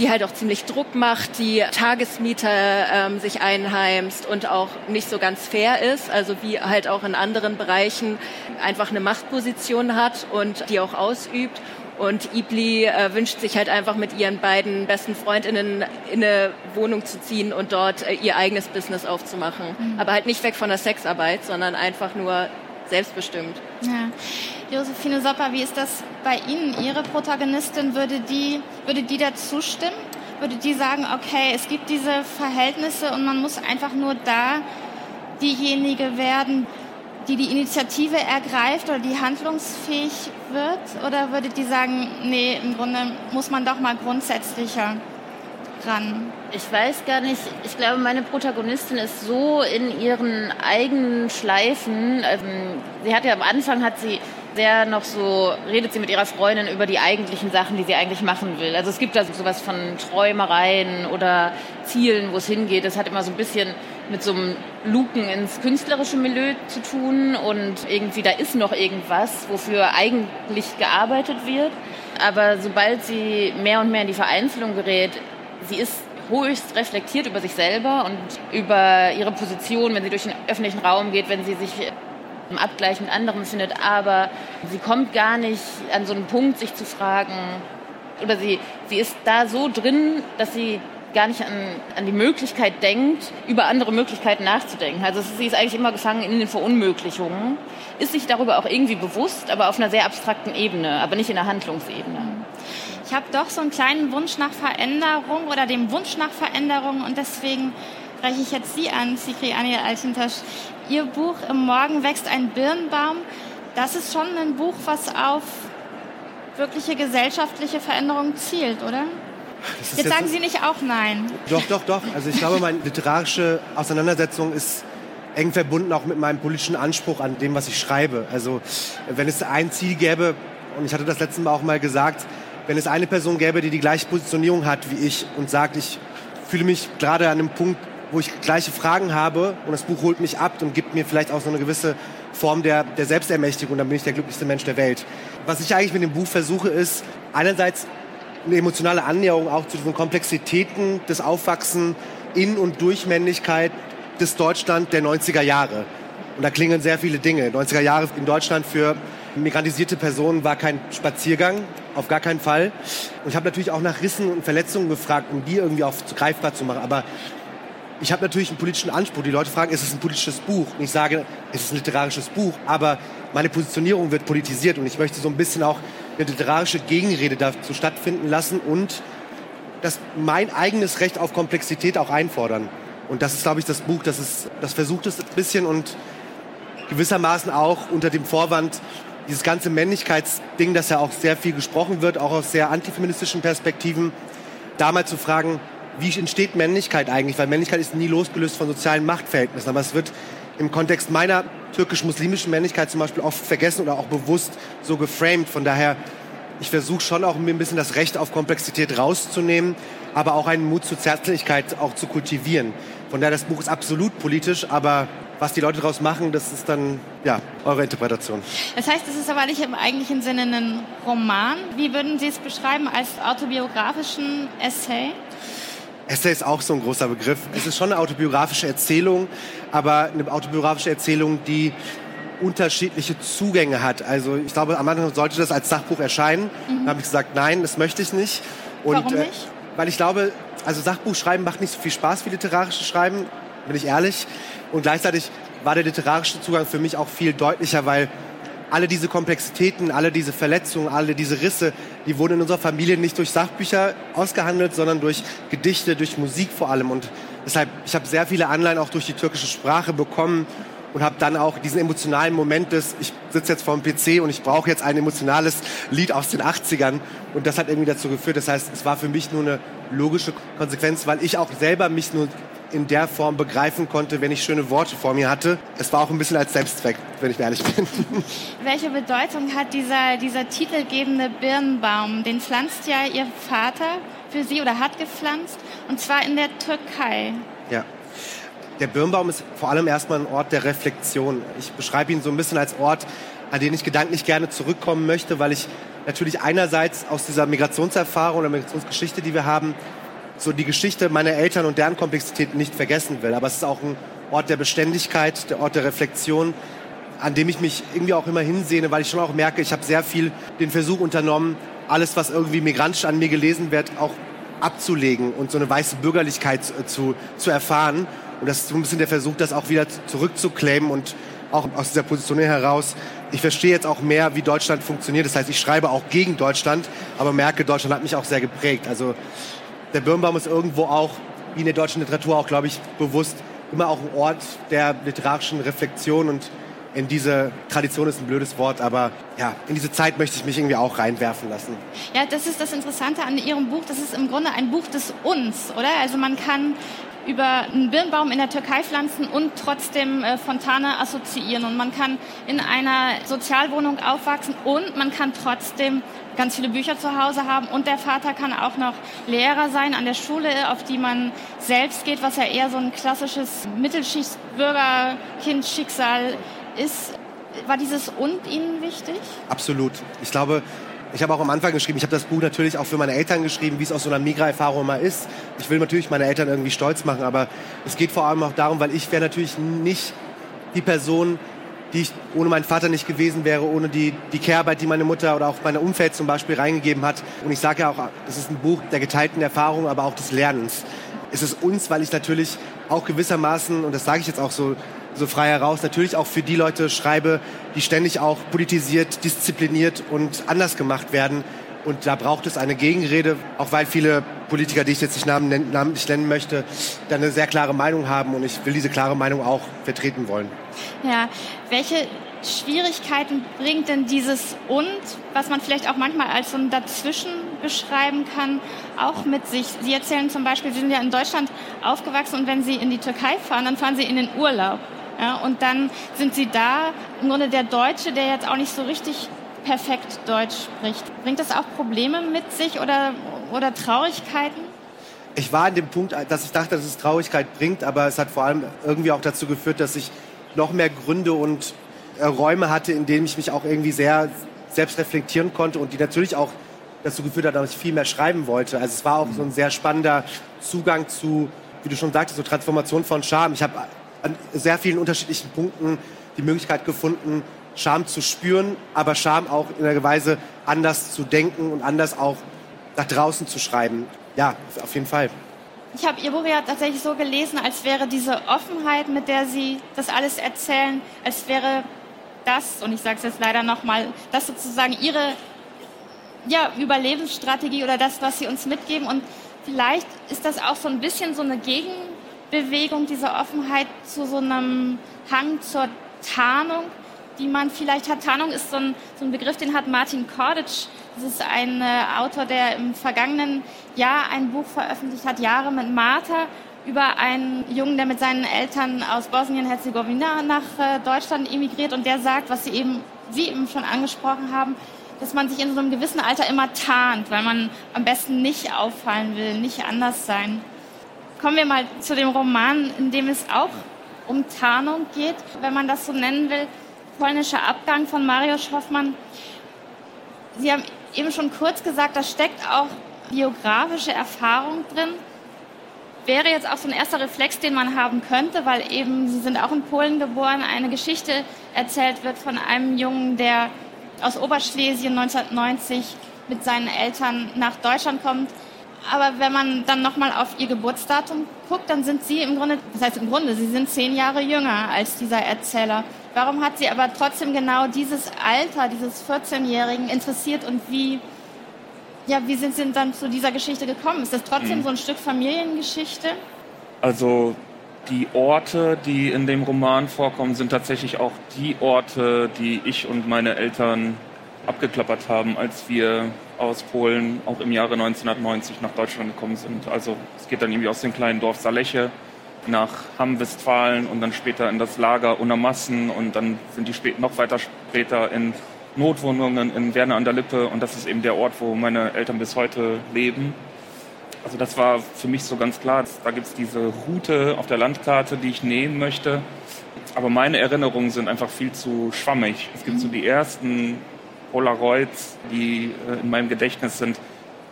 S6: die halt auch ziemlich Druck macht, die Tagesmieter ähm, sich einheimst und auch nicht so ganz fair ist, also wie halt auch in anderen Bereichen einfach eine Machtposition hat und die auch ausübt. Und Ibli äh, wünscht sich halt einfach mit ihren beiden besten Freundinnen in eine Wohnung zu ziehen und dort äh, ihr eigenes Business aufzumachen. Mhm. Aber halt nicht weg von der Sexarbeit, sondern einfach nur selbstbestimmt.
S3: Ja. Josephine Sopper, wie ist das bei Ihnen? Ihre Protagonistin, würde die, würde die da zustimmen? Würde die sagen, okay, es gibt diese Verhältnisse und man muss einfach nur da diejenige werden, die die Initiative ergreift oder die handlungsfähig wird? Oder würde die sagen, nee, im Grunde muss man doch mal grundsätzlicher ran?
S7: Ich weiß gar nicht. Ich glaube, meine Protagonistin ist so in ihren eigenen Schleifen. Ähm, sie hat ja am Anfang hat sie sehr noch so, redet sie mit ihrer Freundin über die eigentlichen Sachen, die sie eigentlich machen will. Also es gibt da sowas von Träumereien oder Zielen, wo es hingeht. Das hat immer so ein bisschen mit so einem Luken ins künstlerische Milieu zu tun und irgendwie da ist noch irgendwas, wofür eigentlich gearbeitet wird. Aber sobald sie mehr und mehr in die Vereinzelung gerät, sie ist höchst reflektiert über sich selber und über ihre Position, wenn sie durch den öffentlichen Raum geht, wenn sie sich im Abgleich mit anderen findet, aber sie kommt gar nicht an so einen Punkt, sich zu fragen, oder sie, sie ist da so drin, dass sie gar nicht an, an die Möglichkeit denkt, über andere Möglichkeiten nachzudenken. Also sie ist eigentlich immer gefangen in den Verunmöglichungen, ist sich darüber auch irgendwie bewusst, aber auf einer sehr abstrakten Ebene, aber nicht in der Handlungsebene.
S3: Ich habe doch so einen kleinen Wunsch nach Veränderung oder dem Wunsch nach Veränderung und deswegen spreche ich jetzt Sie an, Sigri Anja Altintasch. Ihr Buch Im Morgen wächst ein Birnbaum, das ist schon ein Buch, was auf wirkliche gesellschaftliche Veränderung zielt, oder? Jetzt, jetzt sagen Sie nicht auch nein.
S5: Doch, doch, doch. Also ich glaube, meine literarische Auseinandersetzung ist eng verbunden auch mit meinem politischen Anspruch an dem, was ich schreibe. Also wenn es ein Ziel gäbe, und ich hatte das letzte Mal auch mal gesagt, wenn es eine Person gäbe, die die gleiche Positionierung hat wie ich und sagt, ich fühle mich gerade an einem Punkt, wo ich gleiche Fragen habe und das Buch holt mich ab und gibt mir vielleicht auch so eine gewisse Form der, der Selbstermächtigung, dann bin ich der glücklichste Mensch der Welt. Was ich eigentlich mit dem Buch versuche, ist einerseits eine emotionale Annäherung auch zu diesen Komplexitäten des Aufwachsen in und durch Männlichkeit des Deutschland der 90er Jahre. Und da klingen sehr viele Dinge. 90er Jahre in Deutschland für migrantisierte Personen war kein Spaziergang, auf gar keinen Fall. Und ich habe natürlich auch nach Rissen und Verletzungen gefragt, um die irgendwie auch greifbar zu machen. Aber ich habe natürlich einen politischen Anspruch. Die Leute fragen, ist es ein politisches Buch? Und ich sage, es ist ein literarisches Buch. Aber meine Positionierung wird politisiert und ich möchte so ein bisschen auch eine literarische Gegenrede dazu stattfinden lassen und das mein eigenes Recht auf Komplexität auch einfordern. Und das ist, glaube ich, das Buch, das, ist, das versucht es ein bisschen und gewissermaßen auch unter dem Vorwand, dieses ganze Männlichkeitsding, das ja auch sehr viel gesprochen wird, auch aus sehr antifeministischen Perspektiven, da mal zu fragen, wie entsteht Männlichkeit eigentlich? Weil Männlichkeit ist nie losgelöst von sozialen Machtverhältnissen. Aber es wird im Kontext meiner türkisch-muslimischen Männlichkeit zum Beispiel oft vergessen oder auch bewusst so geframed. Von daher, ich versuche schon auch mir ein bisschen das Recht auf Komplexität rauszunehmen, aber auch einen Mut zur Zärtlichkeit auch zu kultivieren. Von daher, das Buch ist absolut politisch, aber was die Leute daraus machen, das ist dann ja eure Interpretation.
S3: Das heißt, es ist aber nicht im eigentlichen Sinne ein Roman. Wie würden Sie es beschreiben als autobiografischen Essay?
S5: Essay ist auch so ein großer Begriff. Es ist schon eine autobiografische Erzählung, aber eine autobiografische Erzählung, die unterschiedliche Zugänge hat. Also ich glaube, am Anfang sollte das als Sachbuch erscheinen. Mhm. Dann habe ich gesagt, nein, das möchte ich nicht.
S3: Und, Warum nicht? Äh,
S5: weil ich glaube, also Sachbuchschreiben macht nicht so viel Spaß wie literarisches Schreiben, bin ich ehrlich. Und gleichzeitig war der literarische Zugang für mich auch viel deutlicher, weil alle diese Komplexitäten, alle diese Verletzungen, alle diese Risse, die wurden in unserer Familie nicht durch Sachbücher ausgehandelt, sondern durch Gedichte, durch Musik vor allem. Und deshalb, ich habe sehr viele Anleihen auch durch die türkische Sprache bekommen und habe dann auch diesen emotionalen Moment des, ich sitze jetzt vor dem PC und ich brauche jetzt ein emotionales Lied aus den 80ern. Und das hat irgendwie dazu geführt. Das heißt, es war für mich nur eine logische Konsequenz, weil ich auch selber mich nur in der Form begreifen konnte, wenn ich schöne Worte vor mir hatte. Es war auch ein bisschen als Selbstzweck, wenn ich ehrlich bin.
S3: Welche Bedeutung hat dieser, dieser titelgebende Birnbaum? Den pflanzt ja Ihr Vater für Sie oder hat gepflanzt, und zwar in der Türkei.
S5: Ja. Der Birnbaum ist vor allem erstmal ein Ort der Reflexion. Ich beschreibe ihn so ein bisschen als Ort, an den ich gedanklich gerne zurückkommen möchte, weil ich natürlich einerseits aus dieser Migrationserfahrung oder Migrationsgeschichte, die wir haben, so die Geschichte meiner Eltern und deren Komplexität nicht vergessen will. Aber es ist auch ein Ort der Beständigkeit, der Ort der Reflexion, an dem ich mich irgendwie auch immer hinsehne, weil ich schon auch merke, ich habe sehr viel den Versuch unternommen, alles, was irgendwie migrantisch an mir gelesen wird, auch abzulegen und so eine weiße Bürgerlichkeit zu, zu erfahren. Und das ist so ein bisschen der Versuch, das auch wieder zurückzuclaimen und auch aus dieser Position heraus. Ich verstehe jetzt auch mehr, wie Deutschland funktioniert. Das heißt, ich schreibe auch gegen Deutschland, aber merke, Deutschland hat mich auch sehr geprägt. Also der Birnbaum ist irgendwo auch, wie in der deutschen Literatur auch, glaube ich, bewusst immer auch ein Ort der literarischen Reflexion und in diese Tradition ist ein blödes Wort, aber ja, in diese Zeit möchte ich mich irgendwie auch reinwerfen lassen.
S3: Ja, das ist das Interessante an Ihrem Buch. Das ist im Grunde ein Buch des Uns, oder? Also man kann über einen Birnbaum in der Türkei pflanzen und trotzdem äh, Fontane assoziieren. Und man kann in einer Sozialwohnung aufwachsen und man kann trotzdem ganz viele Bücher zu Hause haben. Und der Vater kann auch noch Lehrer sein an der Schule, auf die man selbst geht, was ja eher so ein klassisches Mittelschichtsbürgerkind-Schicksal ist. War dieses Und Ihnen wichtig?
S5: Absolut. Ich glaube, ich habe auch am Anfang geschrieben, ich habe das Buch natürlich auch für meine Eltern geschrieben, wie es aus so einer Migra-Erfahrung mal ist. Ich will natürlich meine Eltern irgendwie stolz machen, aber es geht vor allem auch darum, weil ich wäre natürlich nicht die Person, die ich ohne meinen Vater nicht gewesen wäre, ohne die, die Care-Arbeit, die meine Mutter oder auch mein Umfeld zum Beispiel reingegeben hat. Und ich sage ja auch, es ist ein Buch der geteilten Erfahrung, aber auch des Lernens. Es ist uns, weil ich natürlich auch gewissermaßen, und das sage ich jetzt auch so so frei heraus natürlich auch für die Leute schreibe, die ständig auch politisiert, diszipliniert und anders gemacht werden. Und da braucht es eine Gegenrede, auch weil viele Politiker, die ich jetzt nicht namentlich nennen möchte, da eine sehr klare Meinung haben. Und ich will diese klare Meinung auch vertreten wollen.
S3: Ja, welche Schwierigkeiten bringt denn dieses Und, was man vielleicht auch manchmal als so ein Dazwischen beschreiben kann, auch mit sich? Sie erzählen zum Beispiel, Sie sind ja in Deutschland aufgewachsen und wenn Sie in die Türkei fahren, dann fahren Sie in den Urlaub. Ja, und dann sind sie da, im Grunde der Deutsche, der jetzt auch nicht so richtig perfekt Deutsch spricht. Bringt das auch Probleme mit sich oder, oder Traurigkeiten?
S5: Ich war an dem Punkt, dass ich dachte, dass es Traurigkeit bringt, aber es hat vor allem irgendwie auch dazu geführt, dass ich noch mehr Gründe und äh, Räume hatte, in denen ich mich auch irgendwie sehr selbst reflektieren konnte und die natürlich auch dazu geführt hat, dass ich viel mehr schreiben wollte. Also es war auch so ein sehr spannender Zugang zu, wie du schon sagtest, so Transformation von Scham. Ich habe an sehr vielen unterschiedlichen Punkten die Möglichkeit gefunden, Scham zu spüren, aber Scham auch in einer Weise anders zu denken und anders auch nach draußen zu schreiben. Ja, auf jeden Fall.
S3: Ich habe Ihr Buch ja tatsächlich so gelesen, als wäre diese Offenheit, mit der Sie das alles erzählen, als wäre das, und ich sage es jetzt leider nochmal, das sozusagen ihre ja, Überlebensstrategie oder das, was sie uns mitgeben. Und vielleicht ist das auch so ein bisschen so eine Gegenbewegung, diese Offenheit zu so einem Hang zur Tarnung, die man vielleicht hat. Tarnung ist so ein, so ein Begriff, den hat Martin Korditsch. Das ist ein äh, Autor, der im vergangenen Jahr ein Buch veröffentlicht hat, Jahre mit Martha, über einen Jungen, der mit seinen Eltern aus Bosnien-Herzegowina nach äh, Deutschland emigriert und der sagt, was Sie eben, Sie eben schon angesprochen haben, dass man sich in so einem gewissen Alter immer tarnt, weil man am besten nicht auffallen will, nicht anders sein. Kommen wir mal zu dem Roman, in dem es auch um Tarnung geht, wenn man das so nennen will. Polnischer Abgang von Mariusz Hoffmann. Sie haben eben schon kurz gesagt, da steckt auch biografische Erfahrung drin. Wäre jetzt auch so ein erster Reflex, den man haben könnte, weil eben, Sie sind auch in Polen geboren, eine Geschichte erzählt wird von einem Jungen, der aus Oberschlesien 1990 mit seinen Eltern nach Deutschland kommt. Aber wenn man dann nochmal auf ihr Geburtsdatum guckt, dann sind sie im Grunde, das heißt im Grunde, sie sind zehn Jahre jünger als dieser Erzähler. Warum hat sie aber trotzdem genau dieses Alter dieses 14-Jährigen interessiert und wie, ja, wie sind sie dann zu dieser Geschichte gekommen? Ist das trotzdem mhm. so ein Stück Familiengeschichte?
S4: Also die Orte, die in dem Roman vorkommen, sind tatsächlich auch die Orte, die ich und meine Eltern abgeklappert haben, als wir aus Polen auch im Jahre 1990 nach Deutschland gekommen sind. Also es geht dann irgendwie aus dem kleinen Dorf Saleche nach Hamm-Westfalen und dann später in das Lager Unermassen und dann sind die spät, noch weiter später in Notwohnungen in Werner an der Lippe und das ist eben der Ort, wo meine Eltern bis heute leben. Also das war für mich so ganz klar. Da gibt es diese Route auf der Landkarte, die ich nehmen möchte. Aber meine Erinnerungen sind einfach viel zu schwammig. Es gibt so die ersten Polaroids, die äh, in meinem Gedächtnis sind.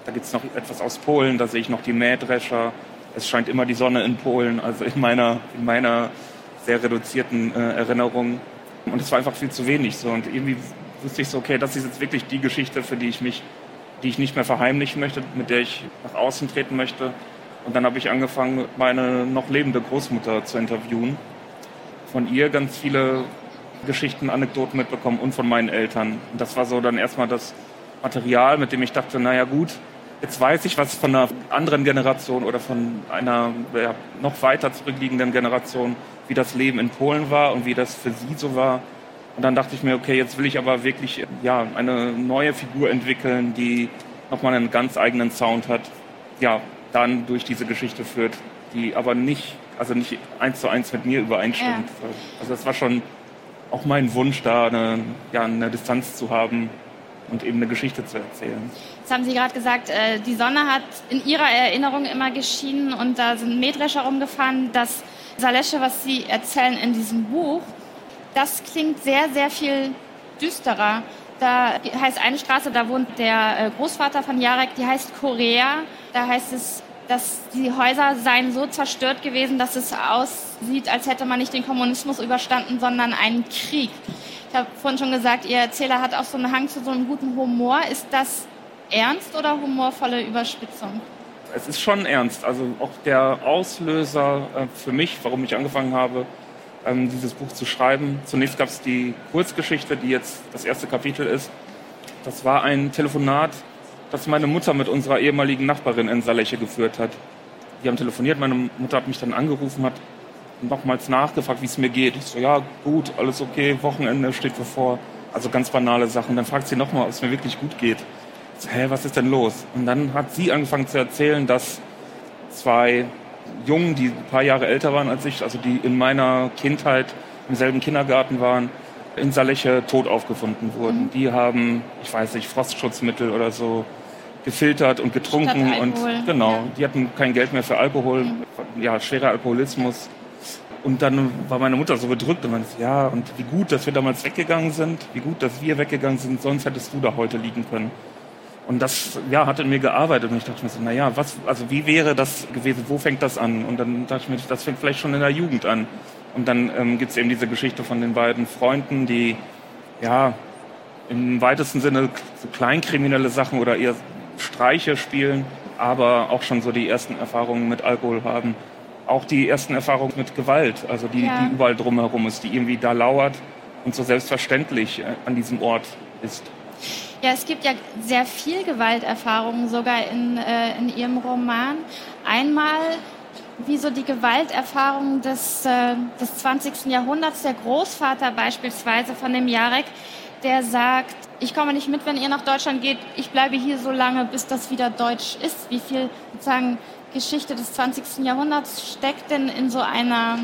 S4: Da gibt es noch etwas aus Polen, da sehe ich noch die Mähdrescher. Es scheint immer die Sonne in Polen, also in meiner, in meiner sehr reduzierten äh, Erinnerung. Und es war einfach viel zu wenig. So. Und irgendwie wusste ich so, okay, das ist jetzt wirklich die Geschichte, für die ich mich die ich nicht mehr verheimlichen möchte, mit der ich nach außen treten möchte. Und dann habe ich angefangen, meine noch lebende Großmutter zu interviewen. Von ihr ganz viele Geschichten, Anekdoten mitbekommen und von meinen Eltern. Und das war so dann erstmal das Material, mit dem ich dachte, naja gut, jetzt weiß ich, was von einer anderen Generation oder von einer ja, noch weiter zurückliegenden Generation, wie das Leben in Polen war und wie das für sie so war. Und dann dachte ich mir, okay, jetzt will ich aber wirklich ja, eine neue Figur entwickeln, die nochmal einen ganz eigenen Sound hat, ja, dann durch diese Geschichte führt, die aber nicht, also nicht eins zu eins mit mir übereinstimmt. Ja. Also das war schon auch mein Wunsch, da eine, ja, eine Distanz zu haben und eben eine Geschichte zu erzählen.
S3: Jetzt haben Sie gerade gesagt, äh, die Sonne hat in Ihrer Erinnerung immer geschienen und da sind Mähdrescher rumgefahren. Das Salesche, was Sie erzählen in diesem Buch, das klingt sehr, sehr viel düsterer. Da heißt eine Straße, da wohnt der äh, Großvater von Jarek, die heißt Korea. Da heißt es, dass die Häuser seien so zerstört gewesen, dass es aussieht, als hätte man nicht den Kommunismus überstanden, sondern einen Krieg. Ich habe vorhin schon gesagt, Ihr Erzähler hat auch so einen Hang zu so einem guten Humor. Ist das ernst oder humorvolle Überspitzung?
S4: Es ist schon ernst. Also auch der Auslöser äh, für mich, warum ich angefangen habe, ähm, dieses Buch zu schreiben. Zunächst gab es die Kurzgeschichte, die jetzt das erste Kapitel ist. Das war ein Telefonat, das meine Mutter mit unserer ehemaligen Nachbarin in Saleche geführt hat. Die haben telefoniert, meine Mutter hat mich dann angerufen, hat nochmals nachgefragt, wie es mir geht. Ich so, ja, gut, alles okay, Wochenende steht bevor. Also ganz banale Sachen. Dann fragt sie nochmal, ob es mir wirklich gut geht. Ich so, hä, was ist denn los? Und dann hat sie angefangen zu erzählen, dass zwei Jungen, die ein paar Jahre älter waren als ich, also die in meiner Kindheit im selben Kindergarten waren, in Saleche tot aufgefunden wurden. Mhm. Die haben, ich weiß nicht, Frostschutzmittel oder so gefiltert und getrunken und genau, ja. die hatten kein Geld mehr für Alkohol, mhm. ja, schwerer Alkoholismus. Und dann war meine Mutter so bedrückt und meinte, ja, und wie gut, dass wir damals weggegangen sind, wie gut, dass wir weggegangen sind, sonst hättest du da heute liegen können. Und das ja, hat in mir gearbeitet und ich dachte mir so, naja, was, also wie wäre das gewesen, wo fängt das an? Und dann dachte ich mir, das fängt vielleicht schon in der Jugend an. Und dann ähm, gibt es eben diese Geschichte von den beiden Freunden, die ja im weitesten Sinne so kleinkriminelle Sachen oder eher Streiche spielen, aber auch schon so die ersten Erfahrungen mit Alkohol haben. Auch die ersten Erfahrungen mit Gewalt, also die, ja. die überall drumherum ist, die irgendwie da lauert und so selbstverständlich äh, an diesem Ort ist.
S3: Ja, es gibt ja sehr viel Gewalterfahrungen sogar in, äh, in Ihrem Roman. Einmal wie so die Gewalterfahrung des, äh, des 20. Jahrhunderts, der Großvater beispielsweise von dem Jarek, der sagt, ich komme nicht mit, wenn ihr nach Deutschland geht, ich bleibe hier so lange, bis das wieder deutsch ist. Wie viel sozusagen Geschichte des 20. Jahrhunderts steckt denn in so einer,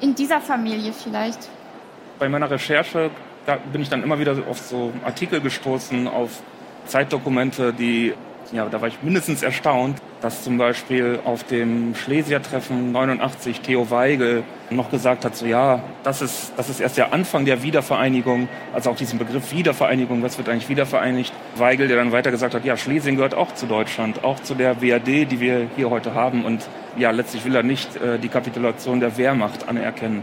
S3: in dieser Familie vielleicht?
S4: Bei meiner Recherche da bin ich dann immer wieder auf so Artikel gestoßen, auf Zeitdokumente, die, ja, da war ich mindestens erstaunt, dass zum Beispiel auf dem Schlesier-Treffen 89 Theo Weigel noch gesagt hat, so ja, das ist, das ist erst der Anfang der Wiedervereinigung, also auch diesen Begriff Wiedervereinigung, was wird eigentlich wiedervereinigt? Weigel, der dann weiter gesagt hat, ja, Schlesien gehört auch zu Deutschland, auch zu der WAD, die wir hier heute haben und ja, letztlich will er nicht äh, die Kapitulation der Wehrmacht anerkennen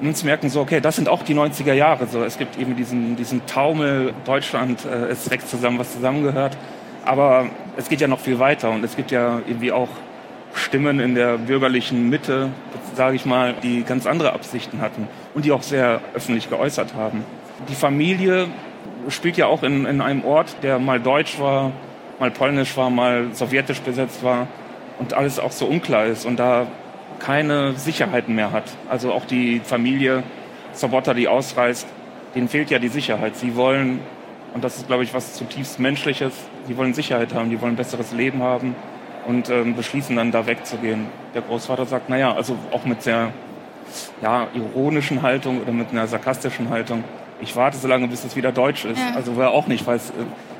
S4: nun zu merken, so, okay, das sind auch die 90er Jahre. So, es gibt eben diesen, diesen Taumel, Deutschland, äh, es wächst zusammen, was zusammengehört. Aber es geht ja noch viel weiter und es gibt ja irgendwie auch Stimmen in der bürgerlichen Mitte, sage ich mal, die ganz andere Absichten hatten und die auch sehr öffentlich geäußert haben. Die Familie spielt ja auch in, in einem Ort, der mal deutsch war, mal polnisch war, mal sowjetisch besetzt war und alles auch so unklar ist. Und da keine Sicherheiten mehr hat. Also auch die Familie Sobotta, die ausreist, denen fehlt ja die Sicherheit. Sie wollen, und das ist, glaube ich, was zutiefst Menschliches, sie wollen Sicherheit haben, die wollen ein besseres Leben haben und ähm, beschließen dann da wegzugehen. Der Großvater sagt, naja, also auch mit sehr ja, ironischen Haltung oder mit einer sarkastischen Haltung, ich warte so lange, bis es wieder deutsch ist. Ja. Also wer auch nicht weiß, äh,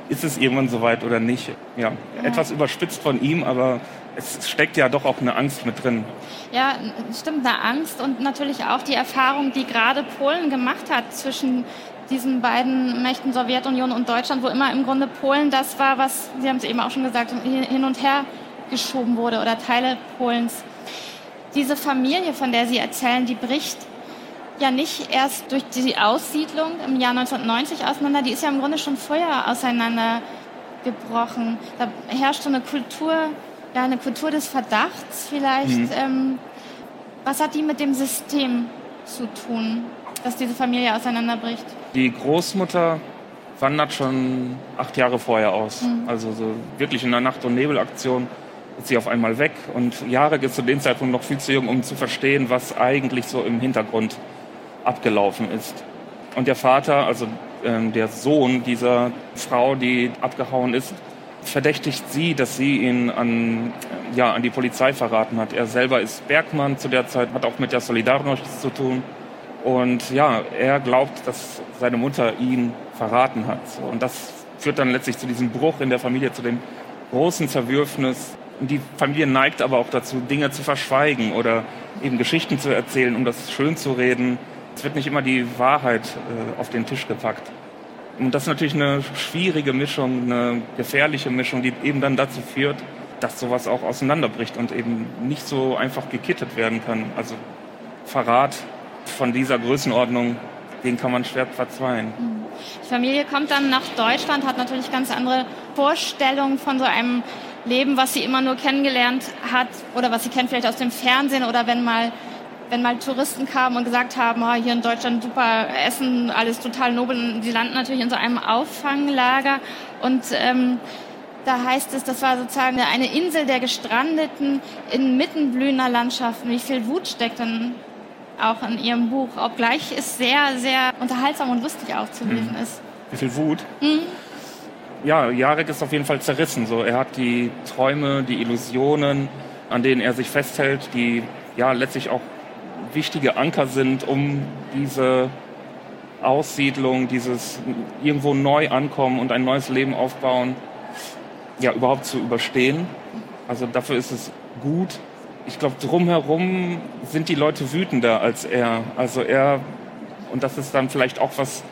S4: ist es irgendwann soweit oder nicht. Ja, ja, etwas überspitzt von ihm, aber es steckt ja doch auch eine Angst mit drin.
S3: Ja, stimmt, eine Angst und natürlich auch die Erfahrung, die gerade Polen gemacht hat zwischen diesen beiden Mächten Sowjetunion und Deutschland, wo immer im Grunde Polen das war, was, Sie haben es eben auch schon gesagt, hin und her geschoben wurde oder Teile Polens. Diese Familie, von der Sie erzählen, die bricht ja nicht erst durch die Aussiedlung im Jahr 1990 auseinander, die ist ja im Grunde schon vorher auseinandergebrochen. Da herrscht so eine Kultur ja, eine Kultur des Verdachts vielleicht. Mhm. Ähm, was hat die mit dem System zu tun, dass diese Familie auseinanderbricht?
S4: Die Großmutter wandert schon acht Jahre vorher aus. Mhm. Also so wirklich in einer Nacht- und Nebelaktion ist sie auf einmal weg. Und Jarek ist zu dem Zeitpunkt noch viel zu jung, um zu verstehen, was eigentlich so im Hintergrund abgelaufen ist. Und der Vater, also ähm, der Sohn dieser Frau, die abgehauen ist, verdächtigt sie, dass sie ihn an, ja, an die Polizei verraten hat. Er selber ist Bergmann zu der Zeit, hat auch mit der Solidarność zu tun. Und ja, er glaubt, dass seine Mutter ihn verraten hat. Und das führt dann letztlich zu diesem Bruch in der Familie, zu dem großen Zerwürfnis. Und die Familie neigt aber auch dazu, Dinge zu verschweigen oder eben Geschichten zu erzählen, um das schön zu reden. Es wird nicht immer die Wahrheit äh, auf den Tisch gepackt. Und das ist natürlich eine schwierige Mischung, eine gefährliche Mischung, die eben dann dazu führt, dass sowas auch auseinanderbricht und eben nicht so einfach gekittet werden kann. Also Verrat von dieser Größenordnung, den kann man schwer verzweigen.
S3: Die Familie kommt dann nach Deutschland, hat natürlich ganz andere Vorstellungen von so einem Leben, was sie immer nur kennengelernt hat oder was sie kennt vielleicht aus dem Fernsehen oder wenn mal wenn mal Touristen kamen und gesagt haben, oh, hier in Deutschland super Essen, alles total nobel, die landen natürlich in so einem Auffanglager und ähm, da heißt es, das war sozusagen eine Insel der Gestrandeten inmitten blühender Landschaften. Wie viel Wut steckt dann auch in Ihrem Buch, obgleich es sehr, sehr unterhaltsam und lustig auch zu lesen mhm. ist.
S4: Wie viel Wut? Mhm. Ja, Jarek ist auf jeden Fall zerrissen. So, er hat die Träume, die Illusionen, an denen er sich festhält, die ja letztlich auch wichtige Anker sind, um diese Aussiedlung, dieses irgendwo neu ankommen und ein neues Leben aufbauen, ja, überhaupt zu überstehen. Also dafür ist es gut. Ich glaube, drumherum sind die Leute wütender als er. Also er, und das ist dann vielleicht auch was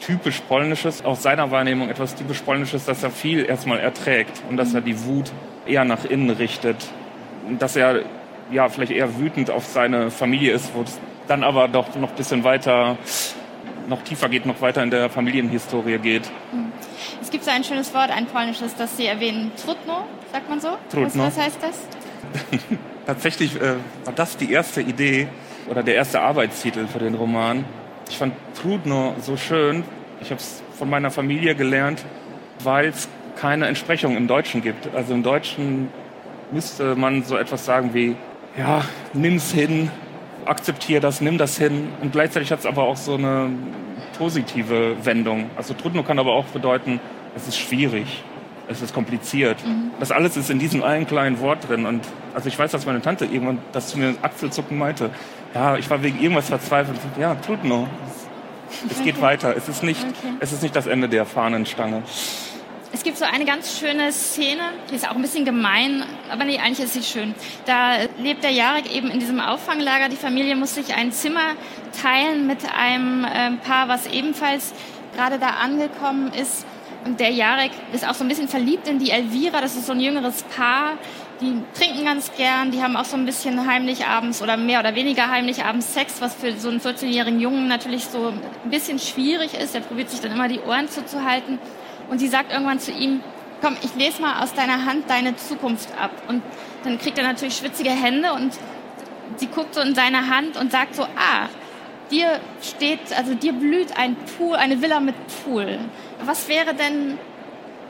S4: typisch Polnisches, aus seiner Wahrnehmung etwas typisch Polnisches, dass er viel erstmal erträgt und dass er die Wut eher nach innen richtet. Dass er ja, vielleicht eher wütend auf seine Familie ist, wo es dann aber doch noch ein bisschen weiter, noch tiefer geht, noch weiter in der Familienhistorie geht. Hm.
S3: Es gibt so ein schönes Wort, ein polnisches, das Sie erwähnen, Trudno, sagt man so? Trudno. Was, was heißt das?
S4: Tatsächlich äh, war das die erste Idee oder der erste Arbeitstitel für den Roman. Ich fand Trudno so schön. Ich habe es von meiner Familie gelernt, weil es keine Entsprechung im Deutschen gibt. Also im Deutschen müsste man so etwas sagen wie, ja, nimm's hin, akzeptiere das, nimm das hin. Und gleichzeitig hat es aber auch so eine positive Wendung. Also Trudno kann aber auch bedeuten, es ist schwierig, es ist kompliziert. Mhm. Das alles ist in diesem einen kleinen Wort drin. Und also ich weiß, dass meine Tante irgendwann das zu mir Achselzucken meinte. Ja, ich war wegen irgendwas verzweifelt. Ja, Trudno. Es geht okay. weiter. Es ist, nicht, okay. es ist nicht das Ende der Fahnenstange.
S3: Es gibt so eine ganz schöne Szene, die ist auch ein bisschen gemein, aber nee, eigentlich ist sie schön. Da lebt der Jarek eben in diesem Auffanglager. Die Familie muss sich ein Zimmer teilen mit einem äh, Paar, was ebenfalls gerade da angekommen ist. Und der Jarek ist auch so ein bisschen verliebt in die Elvira. Das ist so ein jüngeres Paar. Die trinken ganz gern. Die haben auch so ein bisschen heimlich abends oder mehr oder weniger heimlich abends Sex, was für so einen 14-jährigen Jungen natürlich so ein bisschen schwierig ist. Der probiert sich dann immer die Ohren zuzuhalten. Und sie sagt irgendwann zu ihm, komm, ich lese mal aus deiner Hand deine Zukunft ab. Und dann kriegt er natürlich schwitzige Hände und sie guckt so in seine Hand und sagt so, ah, dir steht, also dir blüht ein Pool, eine Villa mit Pool. Was wäre denn,